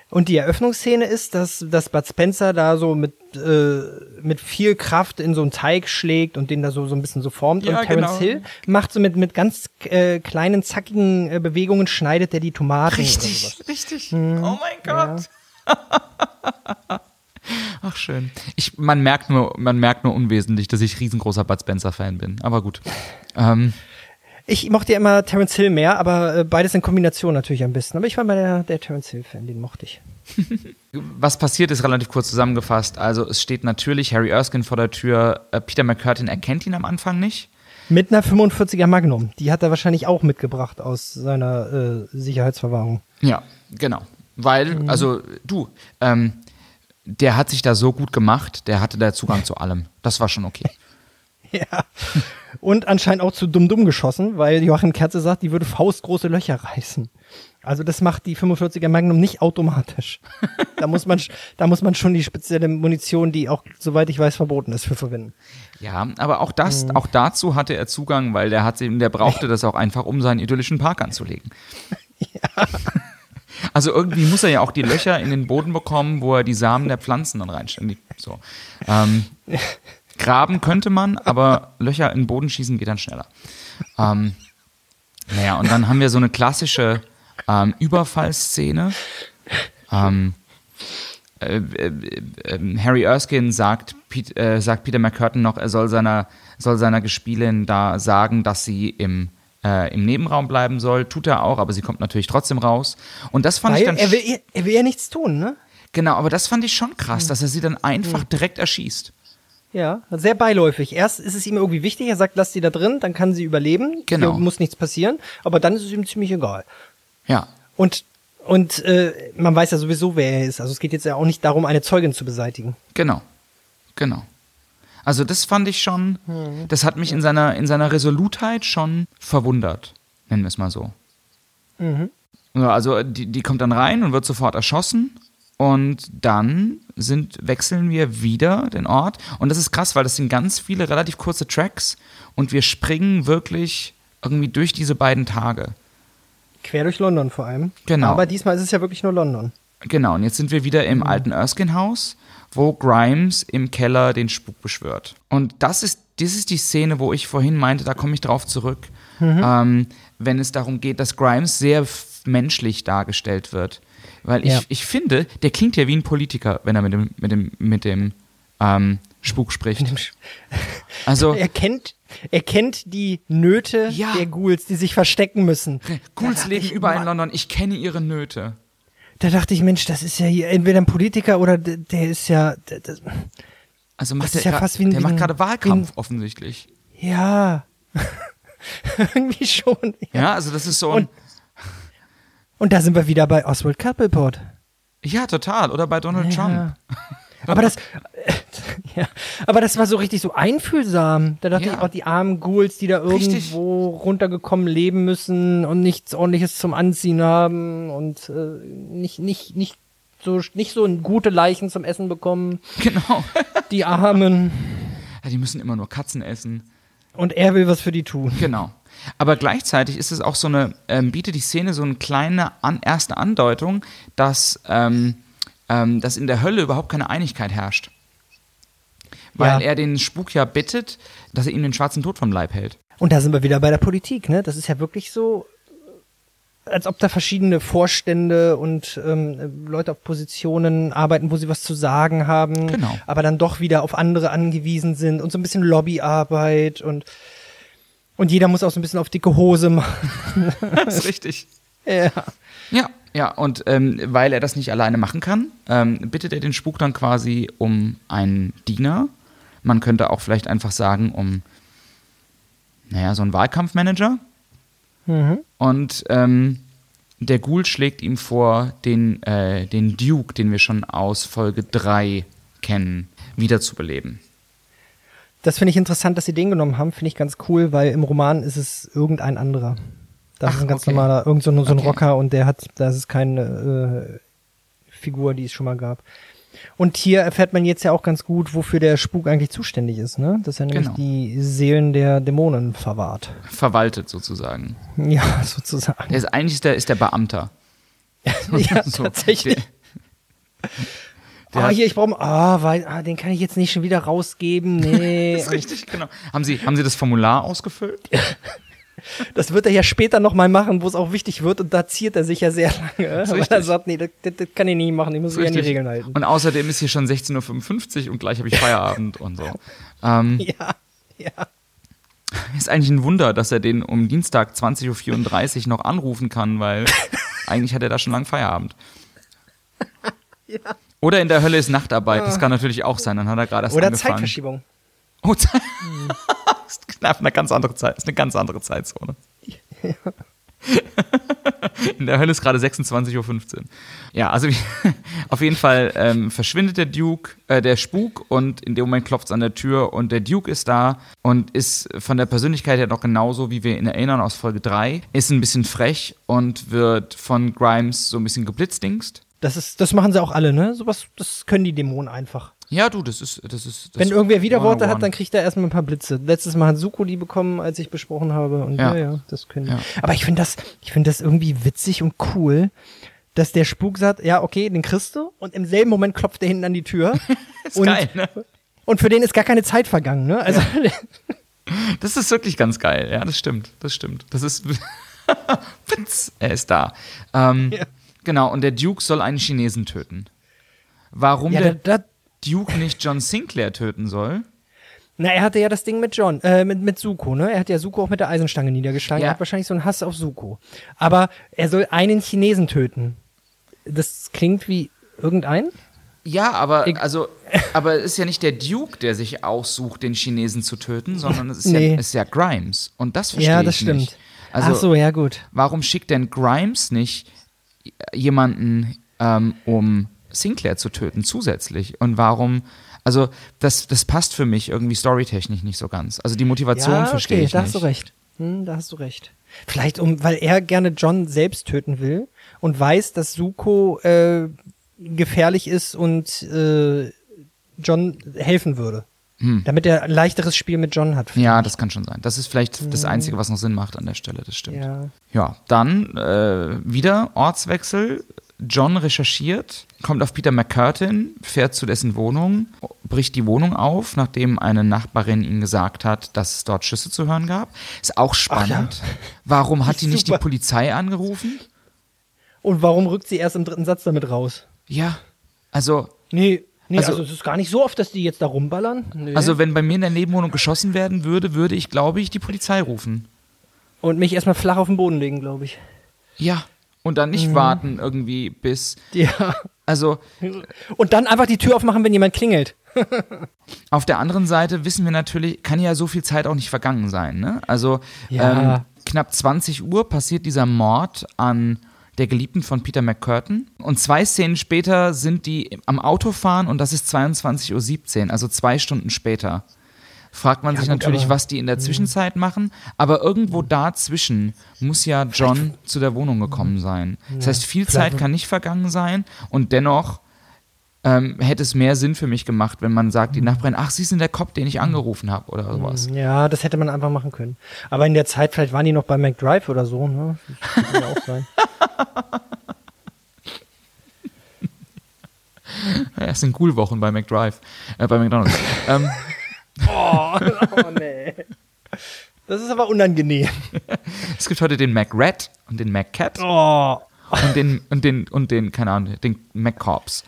Und die Eröffnungsszene ist, dass, dass Bud Spencer da so mit, äh, mit viel Kraft in so einen Teig schlägt und den da so, so ein bisschen so formt. Ja, und Terence genau. Hill macht so mit, mit ganz äh, kleinen, zackigen äh, Bewegungen, schneidet er die Tomaten. Sowas. richtig. oh mein Gott. Ach schön. Ich, man merkt nur, man merkt nur unwesentlich, dass ich riesengroßer Bud Spencer Fan bin. Aber gut. Ähm, Ich mochte ja immer Terence Hill mehr, aber äh, beides in Kombination natürlich am besten. Aber ich war mal der, der Terence Hill-Fan, den mochte ich. was passiert ist relativ kurz zusammengefasst. Also es steht natürlich Harry Erskine vor der Tür. Äh, Peter McCurtain erkennt ihn am Anfang nicht. Mit einer 45er Magnum. Die hat er wahrscheinlich auch mitgebracht aus seiner äh, Sicherheitsverwahrung. Ja, genau. Weil, also du, ähm, der hat sich da so gut gemacht, der hatte da Zugang zu allem. Das war schon okay. Ja. Und anscheinend auch zu dumm-dumm geschossen, weil Joachim Kerze sagt, die würde faustgroße Löcher reißen. Also das macht die 45er Magnum nicht automatisch. da muss man, da muss man schon die spezielle Munition, die auch, soweit ich weiß, verboten ist, für verwenden. Ja, aber auch das, auch dazu hatte er Zugang, weil der hat, der brauchte das auch einfach, um seinen idyllischen Park anzulegen. Also irgendwie muss er ja auch die Löcher in den Boden bekommen, wo er die Samen der Pflanzen dann reinstellt. So. Ähm, graben könnte man, aber Löcher in den Boden schießen geht dann schneller. Ähm, naja, und dann haben wir so eine klassische ähm, Überfallszene. Ähm, äh, äh, äh, Harry Erskine sagt, äh, sagt Peter McCurtain noch, er soll seiner, soll seiner Gespielin da sagen, dass sie im, im Nebenraum bleiben soll. Tut er auch, aber sie kommt natürlich trotzdem raus. Und das fand ich Weil dann. er will, er will ja nichts tun, ne? Genau, aber das fand ich schon krass, dass er sie dann einfach direkt erschießt. Ja, sehr beiläufig. Erst ist es ihm irgendwie wichtig, er sagt, lass sie da drin, dann kann sie überleben. Genau. Hier muss nichts passieren. Aber dann ist es ihm ziemlich egal. Ja. Und, und äh, man weiß ja sowieso, wer er ist. Also es geht jetzt ja auch nicht darum, eine Zeugin zu beseitigen. Genau. Genau. Also das fand ich schon, das hat mich in seiner, in seiner Resolutheit schon verwundert, nennen wir es mal so. Ja, Also die, die kommt dann rein und wird sofort erschossen und dann sind, wechseln wir wieder den Ort und das ist krass, weil das sind ganz viele relativ kurze Tracks und wir springen wirklich irgendwie durch diese beiden Tage. Quer durch London vor allem. Genau. Aber diesmal ist es ja wirklich nur London. Genau, und jetzt sind wir wieder im alten Erskine-Haus, wo Grimes im Keller den Spuk beschwört. Und das ist, das ist die Szene, wo ich vorhin meinte, da komme ich drauf zurück, ähm, wenn es darum geht, dass Grimes sehr menschlich dargestellt wird. Weil ich, Ja. ich finde, der klingt ja wie ein Politiker, wenn er mit dem, mit dem, mit dem ähm, Spuk spricht. Also, Er kennt, er kennt die Nöte Ja. der Ghouls, die sich verstecken müssen. Ghouls leben ich, überall in London, ich kenne ihre Nöte. Da dachte ich, Mensch, das ist ja hier entweder ein Politiker oder der, der ist ja, der, das, Also macht Das ist der, ja fast wie ein- der macht gerade Wahlkampf ein- offensichtlich. ja. Irgendwie schon. Ja, also das ist so ein, Und- Und da sind wir wieder bei Oswald Cobblepot. Ja, total. Oder bei Donald Trump. Aber das, ja, aber das war so richtig so einfühlsam. Da dachte Ja. ich auch, die armen Ghouls, die da Richtig. irgendwo runtergekommen leben müssen und nichts ordentliches zum Anziehen haben und äh, nicht, nicht, nicht so, nicht so gute Leichen zum Essen bekommen. Genau. Die Armen. Ja, die müssen immer nur Katzen essen. Und er will was für die tun. Genau. Aber gleichzeitig ist es auch so eine, ähm, bietet die Szene so eine kleine an, erste Andeutung, dass, ähm, ähm, dass in der Hölle überhaupt keine Einigkeit herrscht. Weil Ja. er den Spuk ja bittet, dass er ihm den schwarzen Tod vom Leib hält. Und da sind wir wieder bei der Politik, ne? Das ist ja wirklich so, als ob da verschiedene Vorstände und ähm, Leute auf Positionen arbeiten, wo sie was zu sagen haben, Genau. aber dann doch wieder auf andere angewiesen sind und so ein bisschen Lobbyarbeit und und jeder muss auch so ein bisschen auf dicke Hose machen. Das ist richtig. ja. Ja, ja, und ähm, weil er das nicht alleine machen kann, ähm, bittet er den Spuk dann quasi um einen Diener. Man könnte auch vielleicht einfach sagen, um, naja, so einen Wahlkampfmanager. Und ähm, der Ghoul schlägt ihm vor, den, äh, den Duke, den wir schon aus Folge 3 kennen, wiederzubeleben. Das finde ich interessant, dass sie den genommen haben, finde ich ganz cool, weil im Roman ist es irgendein anderer. Das Ach, ist ein ganz okay. normaler, irgend so, ein- so ein Okay. Rocker und der hat, das ist keine äh, Figur, die es schon mal gab. Und hier erfährt man jetzt ja auch ganz gut, wofür der Spuk eigentlich zuständig ist, ne? Dass er nämlich Genau. die Seelen der Dämonen verwahrt. Verwaltet sozusagen. Ja, sozusagen. Der ist eigentlich ist der, ist der Beamter. ja, So, tatsächlich. der- Ah, hier, ich brauche, ah, weil, ah, den kann ich jetzt nicht schon wieder rausgeben. Nee. Das ist richtig, genau. Haben Sie, haben Sie das Formular ausgefüllt? Das wird er ja später nochmal machen, wo es auch wichtig wird und da ziert er sich ja sehr lange. Weil er sagt, nee, das, das, das kann ich nie machen, ich muss mich an die. Regeln halten. Und außerdem ist hier schon 16.55 Uhr und gleich habe ich Feierabend und so. Ähm, ja, ja. ist eigentlich ein Wunder, dass er den um Dienstag 20.34 Uhr noch anrufen kann, weil eigentlich hat er da schon lang Feierabend. Oder in der Hölle ist Nachtarbeit, das kann natürlich auch sein, dann hat er gerade erst Oder angefangen. Zeitverschiebung. Oh, Zeit. ist knapp eine ganz andere Zeit, ist eine ganz andere Zeitzone. In der Hölle ist gerade 26.15 Uhr. Ja, also auf jeden Fall ähm, verschwindet der Duke, äh, der Spuk und in dem Moment klopft es an der Tür und der Duke ist da und ist von der Persönlichkeit her noch genauso, wie wir ihn erinnern aus Folge 3. Ist ein bisschen frech und wird von Grimes so ein bisschen geblitzdingst. Das, ist, das machen sie auch alle, ne? Sowas, das können die Dämonen einfach. Ja, du, das ist. Das ist das Wenn irgendwer Widerworte 101. hat, dann kriegt er erstmal ein paar Blitze. Letztes Mal hat Suko die bekommen, als ich besprochen habe. Und ja, Ja. ja, das können die. Ja. Aber ich finde das, ich finde das irgendwie witzig und cool, dass der Spuk sagt, ja, okay, den kriegst du. Und im selben Moment klopft er hinten an die Tür. ist und, geil, ne? und für den ist gar keine Zeit vergangen, ne? Also, Das ist wirklich ganz geil. Ja, das stimmt. Das stimmt. Das ist. Witz, er ist da. Ähm, Ja. Genau, und der Duke soll einen Chinesen töten. Warum ja, der da, da, Duke nicht John Sinclair töten soll? na, er hatte ja das Ding mit John, äh, mit, mit Suko, ne? Er hat ja Suko auch mit der Eisenstange niedergeschlagen. Ja. Er hat wahrscheinlich so einen Hass auf Suko. Aber er soll einen Chinesen töten. Das klingt wie irgendein? Ja, aber Ich- also, aber es ist ja nicht der Duke, der sich aussucht, den Chinesen zu töten, sondern es ist, Nee. ja, es ist ja Grimes. Und das verstehe Ja, das ich stimmt. nicht. Also, Ach so, ja, gut. warum schickt denn Grimes nicht jemanden, ähm, um Sinclair zu töten, zusätzlich? Und warum, also das, das passt für mich irgendwie storytechnisch nicht so ganz. Also die Motivation ja, verstehe okay, ich da nicht. hast du recht. Hm, da hast du recht. Vielleicht um, weil er gerne John selbst töten will und weiß, dass Suko äh, gefährlich ist und äh, John helfen würde. Damit er ein leichteres Spiel mit John hat. Hm. Ja, das kann schon sein. Das ist vielleicht das Einzige, was noch Sinn macht an der Stelle, das stimmt. Ja. Ja, dann äh, wieder Ortswechsel. John recherchiert, kommt auf Peter McCurtin, fährt zu dessen Wohnung, bricht die Wohnung auf, nachdem eine Nachbarin ihm gesagt hat, dass es dort Schüsse zu hören gab. Ist auch spannend. Warum hat die nicht die Super. Polizei angerufen? Und warum rückt sie erst im dritten Satz damit raus? Ja, also, Nee, nee also, Also- es ist gar nicht so oft, dass die jetzt da rumballern. Nee. also wenn bei mir in der Nebenwohnung geschossen werden würde, würde ich, glaube ich, die Polizei rufen. und mich erstmal flach auf den Boden legen, glaube ich. Ja. Und dann Mhm. nicht warten irgendwie bis. Ja. Also, Und dann einfach die Tür aufmachen, wenn jemand klingelt. Auf der anderen Seite wissen wir natürlich, kann ja so viel Zeit auch nicht vergangen sein. Ne? Also Ja. ähm, knapp 20 Uhr passiert dieser Mord an der Geliebten von Peter McCurtain. Und zwei Szenen später sind die am Autofahren und das ist 22.17 Uhr, also zwei Stunden später. Fragt man Ja, sich gut, natürlich, was die in der Zwischenzeit machen, aber irgendwo dazwischen muss ja John zu der Wohnung gekommen sein. Das heißt, viel Zeit kann nicht vergangen sein und dennoch ähm, hätte es mehr Sinn für mich gemacht, wenn man sagt, die Nachbarin, ach, Sie sind der Cop, den ich angerufen habe oder sowas. Ja, das hätte man einfach machen können. Aber in der Zeit, vielleicht waren die noch bei McDrive oder so, ne? Das kann ja auch sein. Ja, es sind cool Wochen bei McDrive, äh, bei McDonalds. ähm, Oh, oh nee. Das ist aber unangenehm. es gibt heute den McRat und den McCat Oh. und den, und den, und den, keine Ahnung, den McCorps.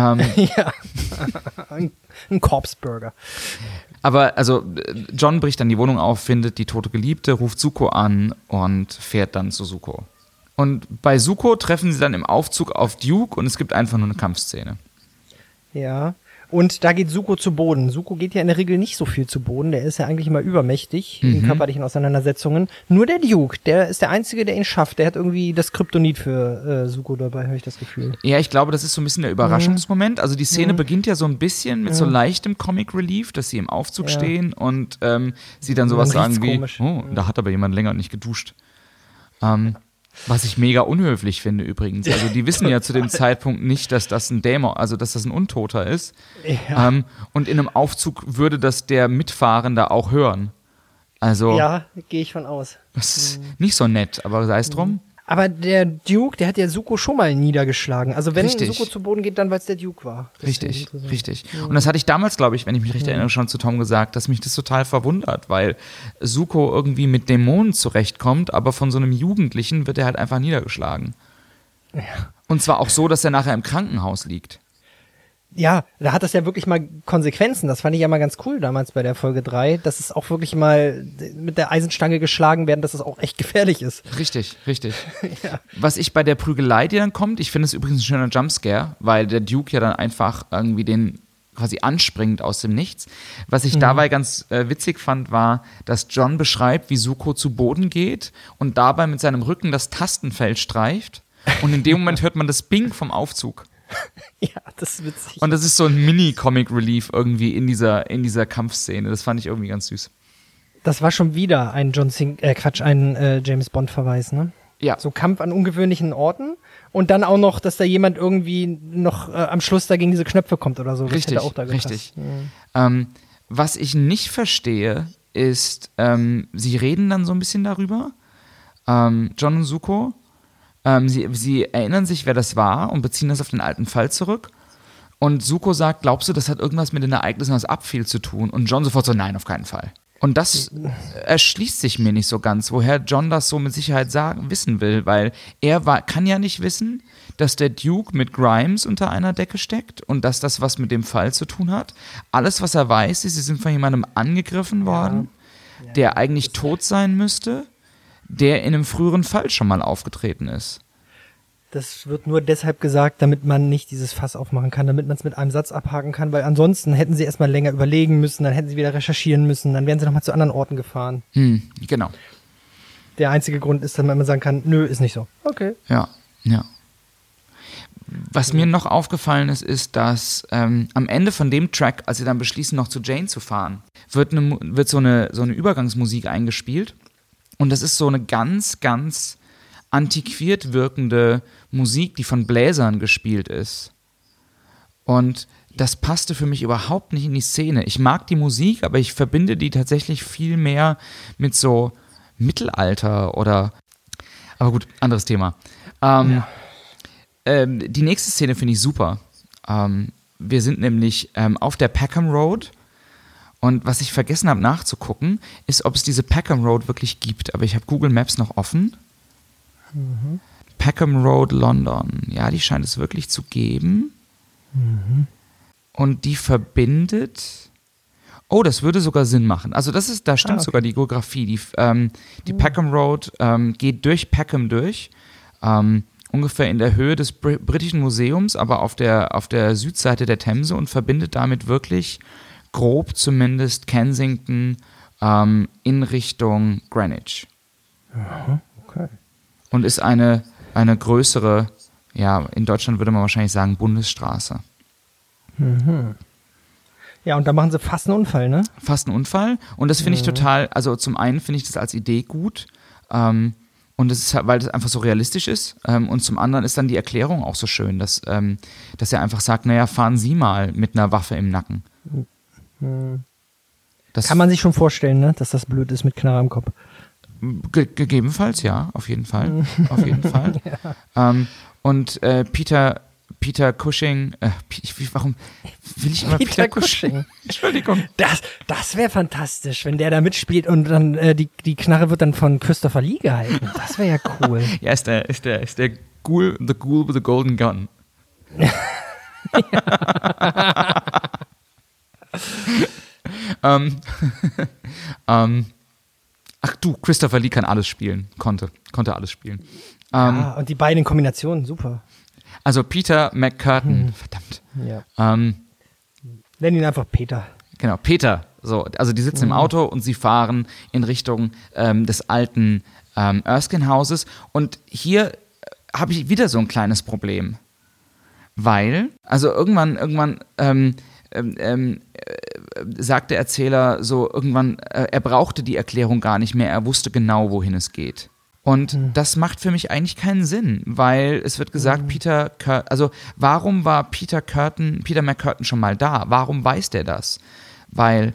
Ähm, Ja. Ein, ein Corpse-Burger. aber also, John bricht dann die Wohnung auf, findet die tote Geliebte, ruft Suko an und fährt dann zu Suko. Und bei Suko treffen sie dann im Aufzug auf Duke und es gibt einfach nur eine Kampfszene. Ja. Und da geht Suko zu Boden. Suko geht ja in der Regel nicht so viel zu Boden. Der ist ja eigentlich immer übermächtig in körperlichen Auseinandersetzungen. Nur der Duke, der ist der Einzige, der ihn schafft. Der hat irgendwie das Kryptonit für äh, Suko dabei, habe ich das Gefühl. Ja, ich glaube, das ist so ein bisschen der Überraschungsmoment. Also die Szene beginnt ja so ein bisschen mit so leichtem Comic Relief, dass sie im Aufzug Ja. stehen und ähm, sie dann sowas riecht's sagen wie, komisch. oh, da hat aber jemand länger nicht geduscht. Ähm, was ich mega unhöflich finde übrigens. Also die wissen ja zu dem Zeitpunkt nicht, dass das ein Dämon, also dass das ein Untoter ist. Ja. Ähm, und in einem Aufzug würde das der Mitfahrende auch hören. Also Ja, gehe ich von aus. das ist nicht so nett, aber sei es drum. Aber der Duke, der hat ja Suko schon mal niedergeschlagen. Also wenn Richtig. Suko zu Boden geht, dann weil es der Duke war. Das Richtig, richtig. Und das hatte ich damals, glaube ich, wenn ich mich recht erinnere, schon zu Tom gesagt, dass mich das total verwundert, weil Suko irgendwie mit Dämonen zurechtkommt, aber von so einem Jugendlichen wird er halt einfach niedergeschlagen. Und zwar auch so, dass er nachher im Krankenhaus liegt. Ja, da hat das ja wirklich mal Konsequenzen. Das fand ich ja mal ganz cool damals bei der Folge 3, dass es auch wirklich mal mit der Eisenstange geschlagen werden, dass es auch echt gefährlich ist. Richtig, richtig. Was ich bei der Prügelei, die dann kommt, ich finde es übrigens ein schöner Jumpscare, weil der Duke ja dann einfach irgendwie den quasi anspringt aus dem Nichts. Was ich dabei ganz äh, witzig fand, war, dass John beschreibt, wie Suko zu Boden geht und dabei mit seinem Rücken das Tastenfeld streift. Und in dem Moment hört man das Bing vom Aufzug. Ja, das ist witzig. Und das ist so ein Mini-Comic-Relief irgendwie in dieser, in dieser Kampfszene. Das fand ich irgendwie ganz süß. das war schon wieder ein John Sing äh, Quatsch, ein äh, James Bond Verweis, ne? Ja, So Kampf an ungewöhnlichen Orten und dann auch noch, dass da jemand irgendwie noch äh, am Schluss da gegen diese Knöpfe kommt oder so. Das Richtig, auch da gepasst. richtig. Ähm, was ich nicht verstehe, ist, ähm, sie reden dann so ein bisschen darüber, ähm, John und Suko. Ähm, sie, sie erinnern sich, wer das war und beziehen das auf den alten Fall zurück. Und Suko sagt, glaubst du, das hat irgendwas mit den Ereignissen aus Abfiel zu tun? Und John sofort so, nein, auf keinen Fall. Und das erschließt sich mir nicht so ganz, woher John das so mit Sicherheit sagen, wissen will, weil er war, kann ja nicht wissen, dass der Duke mit Grimes unter einer Decke steckt und dass das was mit dem Fall zu tun hat. Alles, was er weiß, ist, sie sind von jemandem angegriffen worden, der eigentlich tot sein müsste, der in einem früheren Fall schon mal aufgetreten ist. Das wird nur deshalb gesagt, damit man nicht dieses Fass aufmachen kann, damit man es mit einem Satz abhaken kann, weil ansonsten hätten sie erstmal länger überlegen müssen, dann hätten sie wieder recherchieren müssen, dann wären sie nochmal zu anderen Orten gefahren. Hm, genau. Der einzige Grund ist, damit man sagen kann, nö, ist nicht so. Okay. Ja, ja. Was mir noch aufgefallen ist, ist, dass ähm, am Ende von dem Track, als sie dann beschließen, noch zu Jane zu fahren, wird, eine, wird so, eine, so eine Übergangsmusik eingespielt. Und das ist so eine ganz, ganz antiquiert wirkende Musik, die von Bläsern gespielt ist. Und das passte für mich überhaupt nicht in die Szene. Ich mag die Musik, aber ich verbinde die tatsächlich viel mehr mit so Mittelalter oder. Aber gut, anderes Thema. Ähm, ähm, die nächste Szene finde ich super. Ähm, wir sind nämlich ähm, auf der Peckham Road. Und was ich vergessen habe nachzugucken, ist, ob es diese Peckham Road wirklich gibt. Aber ich habe Google Maps noch offen. Peckham Road, London. Ja, die scheint es wirklich zu geben. Und die verbindet. Oh, das würde sogar Sinn machen. Also das ist, da stimmt okay. sogar die Geografie. Die, ähm, die Peckham Road ähm, geht durch Peckham durch. Ähm, ungefähr in der Höhe des Br Britischen Museums, aber auf der, auf der Südseite der Themse und verbindet damit wirklich grob zumindest Kensington ähm, in Richtung Greenwich. Okay. Und ist eine, eine größere, ja, in Deutschland würde man wahrscheinlich sagen, Bundesstraße. Ja, und da machen sie fast einen Unfall, ne? Fast ein Unfall. Und das finde ich total, also zum einen finde ich das als Idee gut. Ähm, und das ist halt, weil das einfach so realistisch ist. Ähm, und zum anderen ist dann die Erklärung auch so schön, dass, ähm, dass er einfach sagt, naja, fahren Sie mal mit einer Waffe im Nacken. Das Kann man sich schon vorstellen, ne? Dass das blöd ist mit Knarre im Kopf. Ge gegebenenfalls, ja, auf jeden Fall. auf jeden Fall. Ähm, und äh, Peter, Peter Cushing, äh, warum will ich immer Peter, Peter Cushing? Cushing. Entschuldigung. Das, das wäre fantastisch, wenn der da mitspielt und dann äh, die, die Knarre wird dann von Christopher Lee gehalten. Das wäre ja cool. Ja, ist der, ist der, ist der Ghoul, the Ghoul with the Golden Gun. ähm, ähm, ach du, Christopher Lee kann alles spielen. Konnte, konnte alles spielen. Ähm, ah, und die beiden in Kombination, super. Also Peter McCurtain, verdammt. Ja. Ähm, Nenn ihn einfach Peter. Genau, Peter. So, also die sitzen im Auto und sie fahren in Richtung ähm, des alten ähm, Erskine-Hauses. Und hier äh, habe ich wieder so ein kleines Problem. Weil, also irgendwann, irgendwann ähm, ähm, ähm, äh, sagt der Erzähler so, irgendwann, äh, er brauchte die Erklärung gar nicht mehr, er wusste genau, wohin es geht. Und das macht für mich eigentlich keinen Sinn, weil es wird gesagt, Peter, Cur also warum war Peter Curtin, Peter McCurtain schon mal da? Warum weiß der das? Weil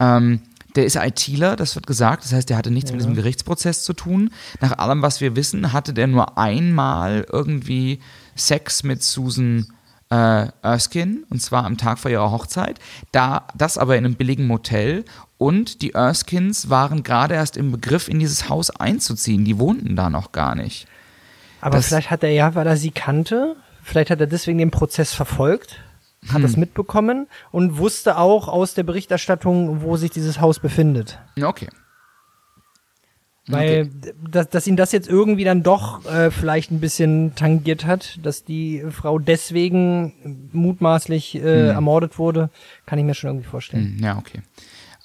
ähm, der ist ITler, das wird gesagt. Das heißt, der hatte nichts ja. mit diesem Gerichtsprozess zu tun. Nach allem, was wir wissen, hatte der nur einmal irgendwie Sex mit Susan äh, Erskine, und zwar am Tag vor ihrer Hochzeit. Da, das aber in einem billigen Motel. Und die Erskines waren gerade erst im Begriff, in dieses Haus einzuziehen. Die wohnten da noch gar nicht. Aber das, vielleicht hat er ja, weil er sie kannte, vielleicht hat er deswegen den Prozess verfolgt, hat hm. das mitbekommen und wusste auch aus der Berichterstattung, wo sich dieses Haus befindet. Okay. Weil, okay. dass, dass ihn das jetzt irgendwie dann doch äh, vielleicht ein bisschen tangiert hat, dass die Frau deswegen mutmaßlich äh, hm. ermordet wurde, kann ich mir schon irgendwie vorstellen. Hm, ja, okay.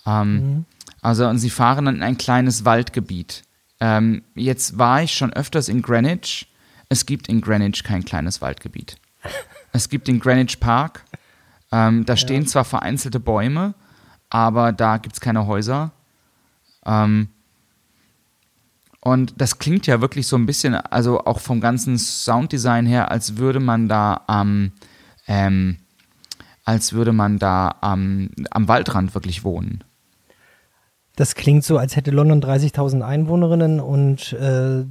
Ähm, mhm. Also, und sie fahren dann in ein kleines Waldgebiet. Ähm, jetzt war ich schon öfters in Greenwich. Es gibt in Greenwich kein kleines Waldgebiet. Es gibt den Greenwich Park. Ähm, da stehen zwar vereinzelte Bäume, aber da gibt es keine Häuser. Ähm, und das klingt ja wirklich so ein bisschen, also auch vom ganzen Sounddesign her, als würde man da am, ähm, als würde man da am, am Waldrand wirklich wohnen. Das klingt so, als hätte London 30.000 Einwohnerinnen und äh,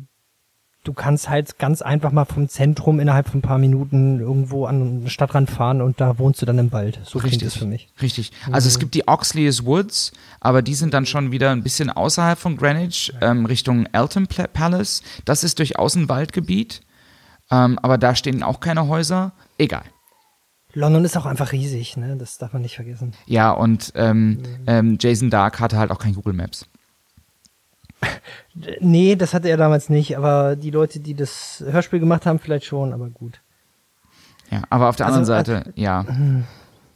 du kannst halt ganz einfach mal vom Zentrum innerhalb von ein paar Minuten irgendwo an den Stadtrand fahren und da wohnst du dann im Wald. So Richtig. es für mich. Richtig. Also es gibt die Oxley's Woods, aber die sind dann schon wieder ein bisschen außerhalb von Greenwich, ähm, Richtung Elton Palace. Das ist durchaus ein Waldgebiet, ähm, aber da stehen auch keine Häuser. Egal. London ist auch einfach riesig, ne? Das darf man nicht vergessen. Ja, und ähm, mhm. ähm, Jason Dark hatte halt auch kein Google Maps. Nee, das hatte er damals nicht, aber die Leute, die das Hörspiel gemacht haben, vielleicht schon, aber gut. Ja, aber auf der also, anderen Seite, ja. Mhm.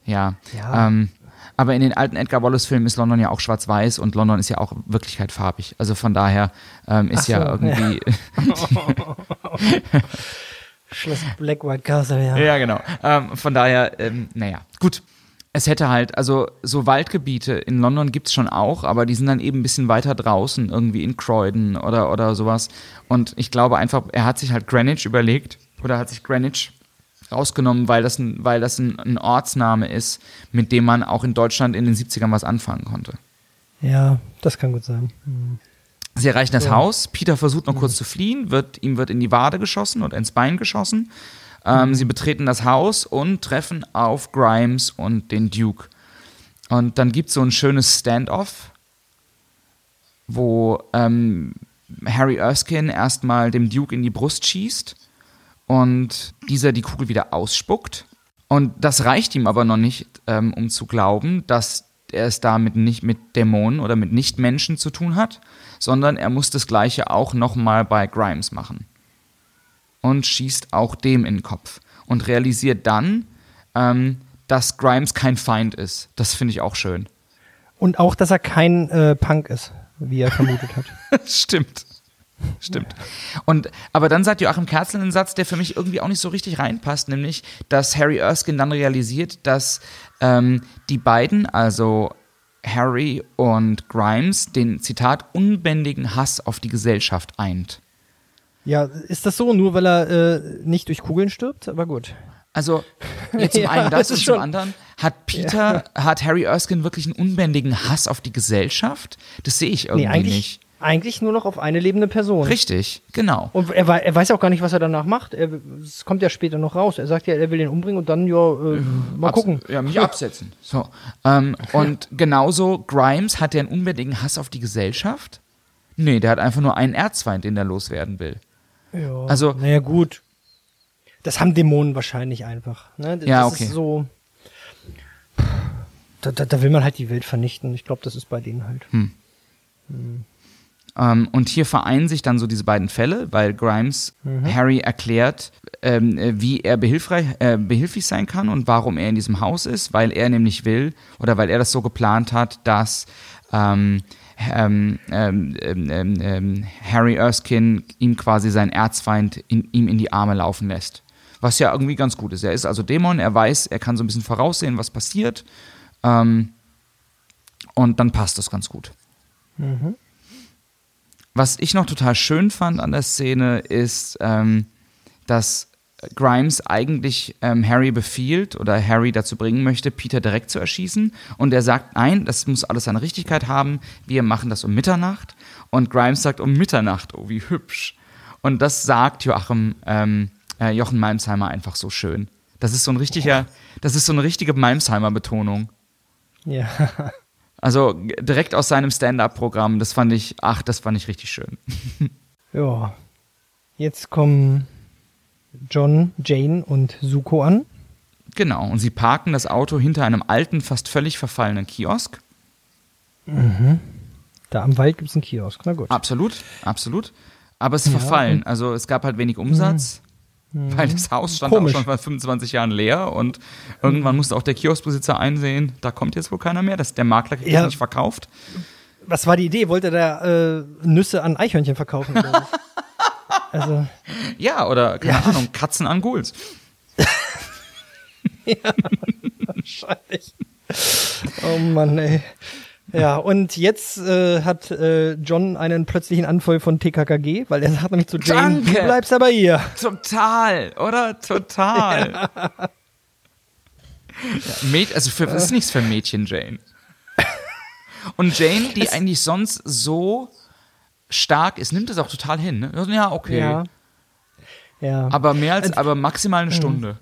Ja. ja. Ähm, aber in den alten Edgar Wallace-Filmen ist London ja auch schwarz-weiß und London ist ja auch in Wirklichkeit farbig. Also von daher ähm, ist so, ja irgendwie. Ja. Schloss Black White Castle, ja. Ja, genau. Ähm, von daher, ähm, naja, gut. Es hätte halt, also so Waldgebiete in London gibt es schon auch, aber die sind dann eben ein bisschen weiter draußen, irgendwie in Croydon oder, oder sowas. Und ich glaube einfach, er hat sich halt Greenwich überlegt oder hat sich Greenwich rausgenommen, weil das, ein, weil das ein, ein Ortsname ist, mit dem man auch in Deutschland in den 70ern was anfangen konnte. Ja, das kann gut sein. Mhm. Sie erreichen das so. Haus. Peter versucht noch mhm. kurz zu fliehen, wird, ihm wird in die Wade geschossen oder ins Bein geschossen. Ähm. Sie betreten das Haus und treffen auf Grimes und den Duke. Und dann gibt es so ein schönes Standoff, wo ähm, Harry Erskine erstmal dem Duke in die Brust schießt und dieser die Kugel wieder ausspuckt. Und das reicht ihm aber noch nicht, ähm, um zu glauben, dass er es damit nicht mit Dämonen oder mit Nichtmenschen zu tun hat, sondern er muss das gleiche auch nochmal bei Grimes machen. Und schießt auch dem in den Kopf. Und realisiert dann, ähm, dass Grimes kein Feind ist. Das finde ich auch schön. Und auch, dass er kein äh, Punk ist, wie er vermutet hat. Stimmt. Stimmt. Und, aber dann sagt Joachim Kerzel einen Satz, der für mich irgendwie auch nicht so richtig reinpasst, nämlich, dass Harry Erskine dann realisiert, dass ähm, die beiden, also Harry und Grimes, den Zitat unbändigen Hass auf die Gesellschaft eint. Ja, ist das so, nur weil er äh, nicht durch Kugeln stirbt? Aber gut. Also, jetzt zum ja, einen das und zum anderen, hat Peter, ja. hat Harry Erskine wirklich einen unbändigen Hass auf die Gesellschaft? Das sehe ich irgendwie nee, nicht eigentlich nur noch auf eine lebende Person. Richtig, genau. Und er, er weiß auch gar nicht, was er danach macht. Es kommt ja später noch raus. Er sagt ja, er will ihn umbringen und dann, ja, äh, mal Abs gucken. Ja, mich absetzen. So. Ähm, und genauso, Grimes hat ja einen unbedingten Hass auf die Gesellschaft. Nee, der hat einfach nur einen Erzfeind, den er loswerden will. Ja. Also, naja, gut. Das haben Dämonen wahrscheinlich einfach. Ne? Das ja, okay. Ist so. Da, da, da, will man halt die Welt vernichten. Ich glaube, das ist bei denen halt. Hm. Hm. Ähm, und hier vereinen sich dann so diese beiden Fälle, weil Grimes mhm. Harry erklärt, ähm, wie er äh, behilflich sein kann und warum er in diesem Haus ist, weil er nämlich will oder weil er das so geplant hat, dass ähm, ähm, ähm, ähm Harry Erskine ihm quasi seinen Erzfeind in, ihm in die Arme laufen lässt. Was ja irgendwie ganz gut ist. Er ist also Dämon, er weiß, er kann so ein bisschen voraussehen, was passiert. und dann passt das ganz gut. Mhm. Was ich noch total schön fand an der Szene ist, ähm, dass Grimes eigentlich ähm, Harry befiehlt oder Harry dazu bringen möchte, Peter direkt zu erschießen. Und er sagt, nein, das muss alles seine Richtigkeit haben. Wir machen das um Mitternacht. Und Grimes sagt um Mitternacht, oh, wie hübsch. Und das sagt Joachim, ähm, äh, Jochen Malmsheimer einfach so schön. Das ist so ein richtiger, das ist so eine richtige Malmsheimer-Betonung. Ja. Also direkt aus seinem Stand-up-Programm. Das fand ich, ach, das fand ich richtig schön. Ja. Jetzt kommen John, Jane und Suko an. Genau. Und sie parken das Auto hinter einem alten, fast völlig verfallenen Kiosk. Da am Wald gibt es einen Kiosk. Na gut. Absolut, absolut. Aber es ist verfallen. Also es gab halt wenig Umsatz, weil das Haus stand Komisch. auch schon vor 25 Jahren leer und irgendwann musste auch der Kioskbesitzer einsehen, da kommt jetzt wohl keiner mehr. Das, der Makler kriegt Ja. nicht verkauft. Was war die Idee? Wollte der äh, Nüsse an Eichhörnchen verkaufen? Oder? also, Ja, oder keine Ahnung, Katzen an Ghouls. wahrscheinlich. Oh Mann, ey. Ja, und jetzt äh, hat äh, John einen plötzlichen Anfall von TKKG, weil er sagt nämlich zu Jane, Danke. du bleibst aber hier. Total, oder? Total. ja, Mäd also für, das ist nichts für ein Mädchen, Jane. Und Jane, die eigentlich sonst so stark ist, nimmt es auch total hin. Ne? Ja, okay. Ja. Ja. Aber mehr als, aber maximal eine Stunde.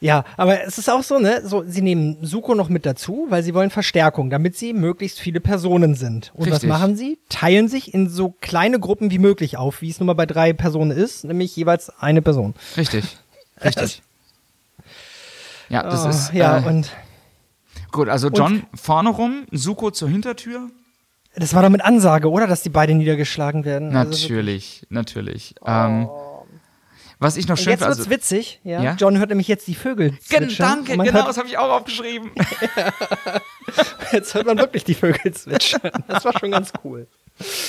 Ja, aber es ist auch so, ne, so, sie nehmen Suko noch mit dazu, weil sie wollen Verstärkung, damit sie möglichst viele Personen sind. Und was Richtig. machen sie? Teilen sich in so kleine Gruppen wie möglich auf, wie es nun mal bei drei Personen ist, nämlich jeweils eine Person. Richtig. Richtig. Ja, das Oh, ist. ja, äh, und gut, also John vorne rum, Suko zur Hintertür. Das war doch mit Ansage, oder, dass die beide niedergeschlagen werden? Also Natürlich, natürlich. Ähm, was ich noch schön jetzt finde, wird's also, witzig, ja? Ja? John hört nämlich jetzt die Vögel zwitschern. danke, genau, hört, das habe ich auch aufgeschrieben. Jetzt hört man wirklich die Vögel zwitschern. Das war schon ganz cool.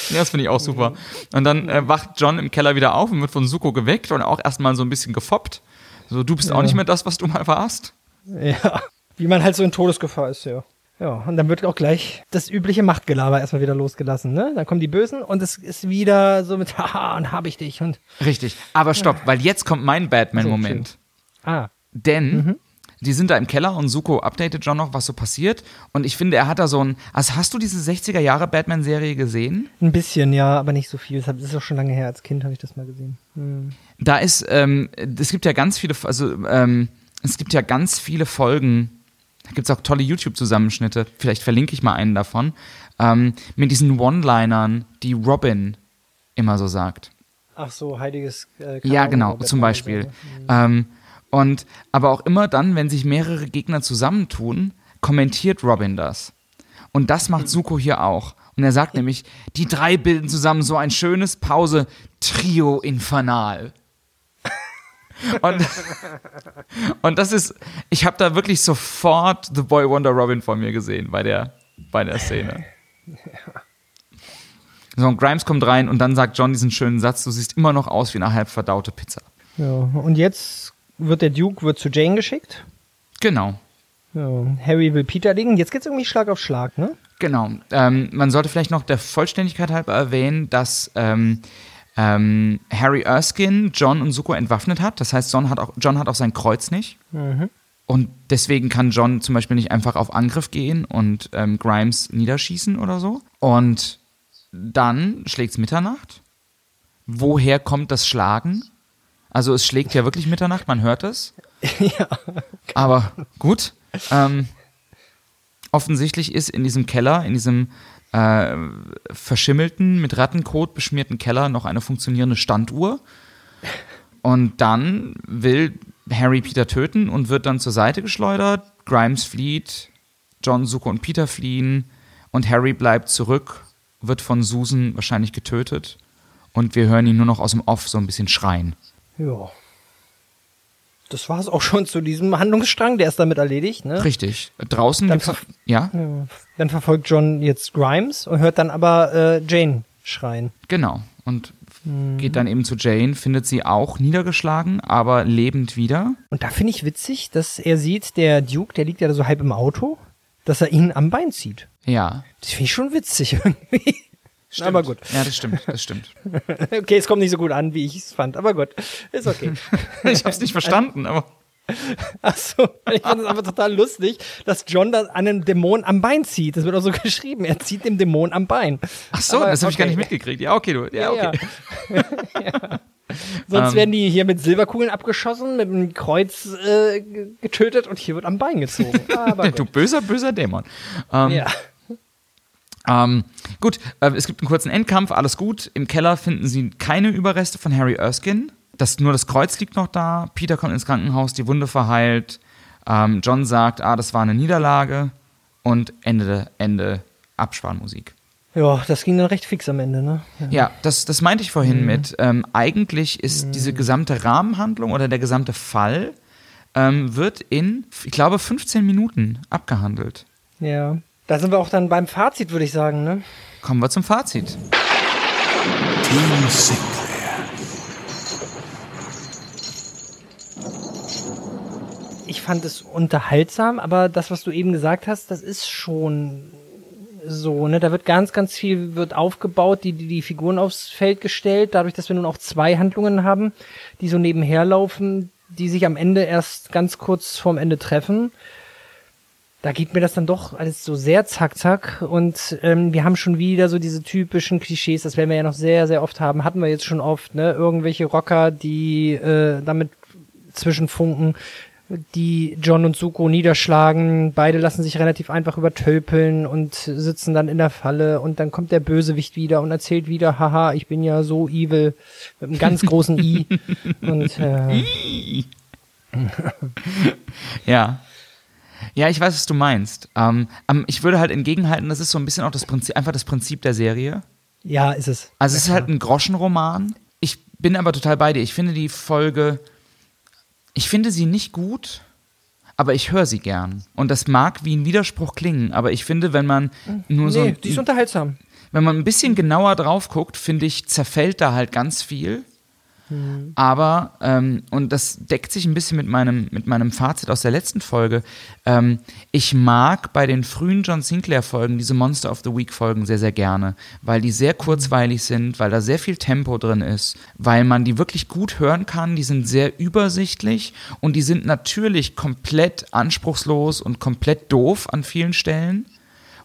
Ja, das finde ich auch super. Und dann äh, wacht John im Keller wieder auf und wird von Suko geweckt und auch erstmal so ein bisschen gefoppt. So, du bist auch nicht mehr das, was du mal warst. Ja, wie man halt so in Todesgefahr ist, ja. Ja, und dann wird auch gleich das übliche Machtgelaber erstmal wieder losgelassen, ne? Dann kommen die Bösen und es ist wieder so mit, haha, und hab ich dich und, Richtig. Aber stopp, weil jetzt kommt mein Batman-Moment. ah, Denn die sind da im Keller und Suko updatet John noch, was so passiert. Und ich finde, er hat da so ein. Also hast du diese 60er Jahre Batman-Serie gesehen? ein bisschen, ja, aber nicht so viel. Das ist auch schon lange her. Als Kind habe ich das mal gesehen. Hm. Da ist, ähm, es gibt ja ganz viele, also ähm, es gibt ja ganz viele Folgen. Da gibt es auch tolle YouTube-Zusammenschnitte. Vielleicht verlinke ich mal einen davon. Ähm, mit diesen One-Linern, die Robin immer so sagt. Ach so, heiliges äh, Ja, genau, zum Beispiel. so. Ähm, und aber auch immer dann, wenn sich mehrere Gegner zusammentun, kommentiert Robin das. Und das macht Suko hier auch. Und er sagt nämlich, die drei bilden zusammen so ein schönes Pause-Trio Infernal. Und, und das ist, ich habe da wirklich sofort The Boy Wonder Robin vor mir gesehen bei der, bei der Szene. So, und Grimes kommt rein und dann sagt John diesen schönen Satz, du siehst immer noch aus wie eine halb verdaute Pizza. Ja, und jetzt wird der Duke wird zu Jane geschickt. Genau, Ja, Harry will Peter legen. Jetzt geht's irgendwie Schlag auf Schlag, ne? genau. Ähm, man sollte vielleicht noch der Vollständigkeit halber erwähnen, dass ähm, ähm, Harry Erskine John und Suko entwaffnet hat. Das heißt, John hat auch, John hat auch sein Kreuz nicht. Und deswegen kann John zum Beispiel nicht einfach auf Angriff gehen und ähm, Grimes niederschießen oder so. Und dann schlägt es Mitternacht. Woher kommt das Schlagen? Also es schlägt ja wirklich Mitternacht, man hört es. ja. Aber gut. Ähm, offensichtlich ist in diesem Keller, in diesem äh, verschimmelten, mit Rattenkot beschmierten Keller noch eine funktionierende Standuhr. Und dann will Harry Peter töten und wird dann zur Seite geschleudert. Grimes flieht, John, Suko und Peter fliehen und Harry bleibt zurück, wird von Susan wahrscheinlich getötet. Und wir hören ihn nur noch aus dem Off so ein bisschen schreien. Ja. Das war es auch schon zu diesem Handlungsstrang, der ist damit erledigt, ne? Richtig. Draußen Dann gibt's Ja. Dann verfolgt John jetzt Grimes und hört dann aber äh, Jane schreien. Genau. Und Mhm. geht dann eben zu Jane, findet sie auch niedergeschlagen, aber lebend wieder. Und da finde ich witzig, dass er sieht, der Duke, der liegt ja so halb im Auto, dass er ihn am Bein zieht. Ja. Das finde ich schon witzig irgendwie. Stimmt. Aber gut. Ja, das stimmt, das stimmt. okay, es kommt nicht so gut an, wie ich es fand, aber gut. Ist okay. ich habe es nicht verstanden, aber. Achso, ich fand es einfach total lustig, dass John da einen Dämon am Bein zieht. Das wird auch so geschrieben. Er zieht dem Dämon am Bein. Ach so, Aber das habe ich gar okay. nicht mitgekriegt. Ja, okay, du. Ja, Ja, okay. ja. Sonst Ähm. werden die hier mit Silberkugeln abgeschossen, mit einem Kreuz äh, getötet und hier wird am Bein gezogen. Aber Du böser, böser Dämon. Ähm, Ja. Ähm, gut, äh, es gibt einen kurzen Endkampf, alles gut. Im Keller finden sie keine Überreste von Harry Erskine. Das, nur das Kreuz liegt noch da. Peter kommt ins Krankenhaus, die Wunde verheilt. Ähm, John sagt, ah, das war eine Niederlage. Und Ende, Ende Abspannmusik. ja, das ging dann recht fix am Ende, ne? Ja, das, das meinte ich vorhin mit. Ähm, eigentlich ist diese gesamte Rahmenhandlung oder der gesamte Fall ähm, wird in, ich glaube, 15 Minuten abgehandelt. Ja. Da sind wir auch dann beim Fazit, würde ich sagen, ne? Kommen wir zum Fazit. Team Sinclair. Ich fand es unterhaltsam, aber das, was du eben gesagt hast, das ist schon so, ne? Da wird ganz, ganz viel wird aufgebaut, die, die, die Figuren aufs Feld gestellt, dadurch, dass wir nun auch zwei Handlungen haben, die so nebenher laufen, die sich am Ende erst ganz kurz vorm Ende treffen. Da geht mir das dann doch alles so sehr zack, zack. Und ähm, wir haben schon wieder so diese typischen Klischees, das werden wir ja noch sehr, sehr oft haben. Hatten wir jetzt schon oft, ne? Irgendwelche Rocker, die äh, damit zwischenfunken, die John und Suko niederschlagen. Beide lassen sich relativ einfach übertölpeln und sitzen dann in der Falle. Und dann kommt der Bösewicht wieder und erzählt wieder, haha, ich bin ja so evil, mit einem ganz großen I. Und äh, Ja. Ja, ich weiß, was du meinst. Ähm, ähm, ich würde halt entgegenhalten, das ist so ein bisschen auch das Prinzip, einfach das Prinzip der Serie. ja, ist es. Also es ist halt ein Groschenroman. Ich bin aber total bei dir. Ich finde die Folge, ich finde sie nicht gut, aber ich höre sie gern. Und das mag wie ein Widerspruch klingen, aber ich finde, wenn man nur so, Nee, die ist unterhaltsam. wenn man ein bisschen genauer drauf guckt, finde ich, zerfällt da halt ganz viel. Aber, ähm, und das deckt sich ein bisschen mit meinem, mit meinem Fazit aus der letzten Folge, ähm, ich mag bei den frühen John Sinclair-Folgen diese Monster of the Week-Folgen sehr, sehr gerne, weil die sehr kurzweilig sind, weil da sehr viel Tempo drin ist, weil man die wirklich gut hören kann, die sind sehr übersichtlich und die sind natürlich komplett anspruchslos und komplett doof an vielen Stellen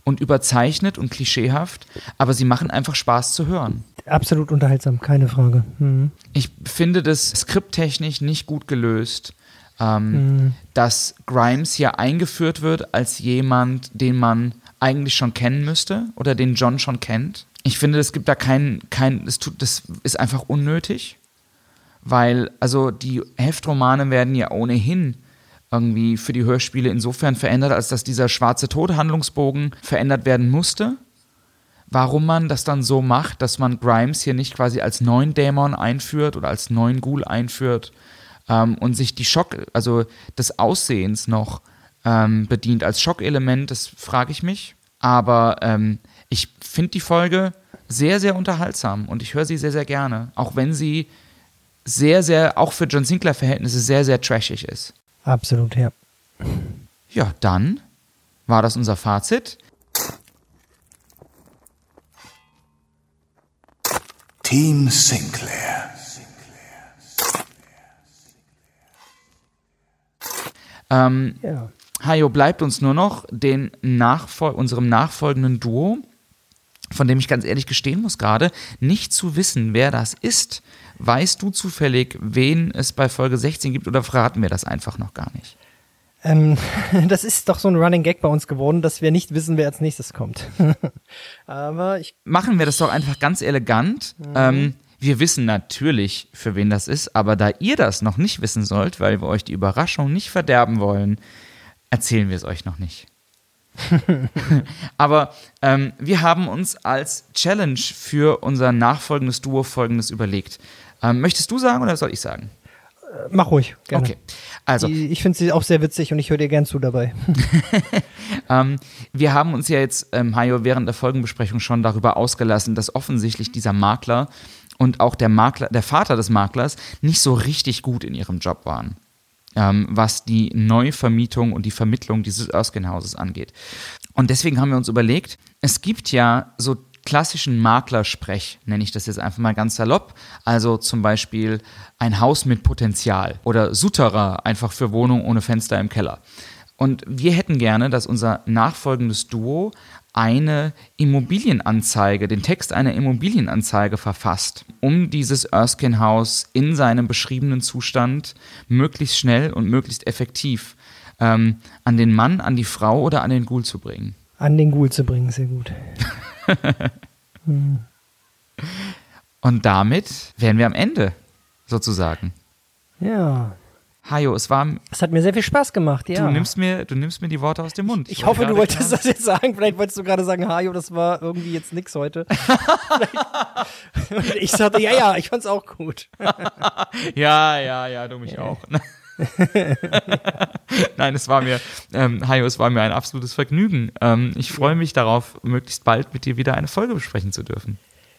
und überzeichnet und klischeehaft, aber sie machen einfach Spaß zu hören. Absolut unterhaltsam, keine Frage. Mhm. Ich finde das skripttechnisch nicht gut gelöst, ähm, dass Grimes hier eingeführt wird als jemand, den man eigentlich schon kennen müsste oder den John schon kennt. Ich finde, es gibt da kein, kein, es tut, das ist einfach unnötig, weil, also die Heftromane werden ja ohnehin irgendwie für die Hörspiele insofern verändert, als dass dieser schwarze Tod-Handlungsbogen verändert werden musste warum man das dann so macht, dass man Grimes hier nicht quasi als neuen Dämon einführt oder als neuen Ghoul einführt ähm, und sich die Schock, also des Aussehens noch ähm, bedient als Schockelement, das frage ich mich. Aber ähm, ich finde die Folge sehr, sehr unterhaltsam und ich höre sie sehr, sehr gerne, auch wenn sie sehr, sehr, auch für John Sinclair-Verhältnisse sehr, sehr trashig ist. Absolut, ja. Ja, dann war das unser Fazit. Team Sinclair. Ähm, ja. Hajo, bleibt uns nur noch den Nachfol unserem nachfolgenden Duo, von dem ich ganz ehrlich gestehen muss gerade, nicht zu wissen, wer das ist. Weißt du zufällig, wen es bei Folge 16 gibt oder verraten wir das einfach noch gar nicht? Ähm, das ist doch so ein Running Gag bei uns geworden, dass wir nicht wissen, wer als nächstes kommt. Aber ich, Machen wir das doch einfach ganz elegant. Ähm, wir wissen natürlich, für wen das ist, aber da ihr das noch nicht wissen sollt, weil wir euch die Überraschung nicht verderben wollen, erzählen wir es euch noch nicht. aber ähm, wir haben uns als Challenge für unser nachfolgendes Duo folgendes überlegt. Ähm, möchtest du sagen oder soll ich sagen? mach ruhig, gerne. Okay. Also, Die, ich finde sie auch sehr witzig und ich höre dir gern zu dabei. Ähm, wir haben uns ja jetzt, ähm, Hajo, während der Folgenbesprechung schon darüber ausgelassen, dass offensichtlich dieser Makler und auch der Makler, der Vater des Maklers nicht so richtig gut in ihrem Job waren, ähm, was die Neuvermietung und die Vermittlung dieses Erskine-Hauses angeht. Und deswegen haben wir uns überlegt, es gibt ja so klassischen Maklersprech, nenne ich das jetzt einfach mal ganz salopp. Also zum Beispiel ein Haus mit Potenzial oder Sutterer einfach für Wohnung ohne Fenster im Keller. Und wir hätten gerne, dass unser nachfolgendes Duo eine Immobilienanzeige, den Text einer Immobilienanzeige verfasst, um dieses Erskine-Haus in seinem beschriebenen Zustand möglichst schnell und möglichst effektiv ähm, an den Mann, an die Frau oder an den Ghoul zu bringen. An den Ghoul zu bringen, sehr gut. Und damit wären wir am Ende, sozusagen. Ja. Hajo, es war. Es hat mir sehr viel Spaß gemacht, ja. Du nimmst mir, du nimmst mir die Worte aus dem Mund. Ich, ich hoffe, du wolltest das jetzt sagen. Vielleicht wolltest du gerade sagen, Hajo, das war irgendwie jetzt nix heute. ich sagte, ja, ja, ich fand's auch gut. ja, ja, ja, du mich auch. Nein, es war mir, ähm, Hajo, es war mir ein absolutes Vergnügen. Ähm, ich freue mich darauf, möglichst bald mit dir wieder eine Folge besprechen zu dürfen.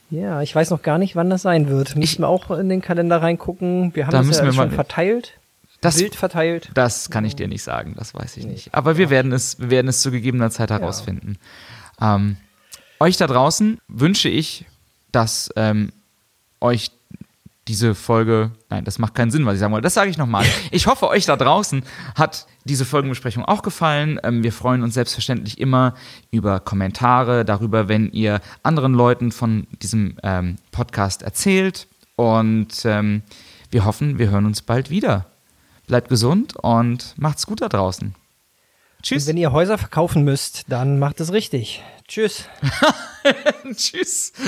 Ja, ich weiß noch gar nicht, wann das sein wird. Müssen wir auch in den Kalender reingucken. Wir haben da das ja schon verteilt. Das, Bild verteilt. Das kann ich dir nicht sagen, das weiß ich nicht. Aber wir werden es, wir werden es zu gegebener Zeit herausfinden. Ja. Ähm, euch da draußen wünsche ich, dass ähm, euch diese Folge, nein, das macht keinen Sinn, was ich sagen wollte. Das sage ich nochmal. Ich hoffe, euch da draußen hat diese Folgenbesprechung auch gefallen. Ähm, wir freuen uns selbstverständlich immer über Kommentare, darüber, wenn ihr anderen Leuten von diesem ähm, Podcast erzählt. Und ähm, wir hoffen, wir hören uns bald wieder. Bleibt gesund und macht's gut da draußen. Tschüss. Und wenn ihr Häuser verkaufen müsst, dann macht es richtig. Tschüss. Tschüss.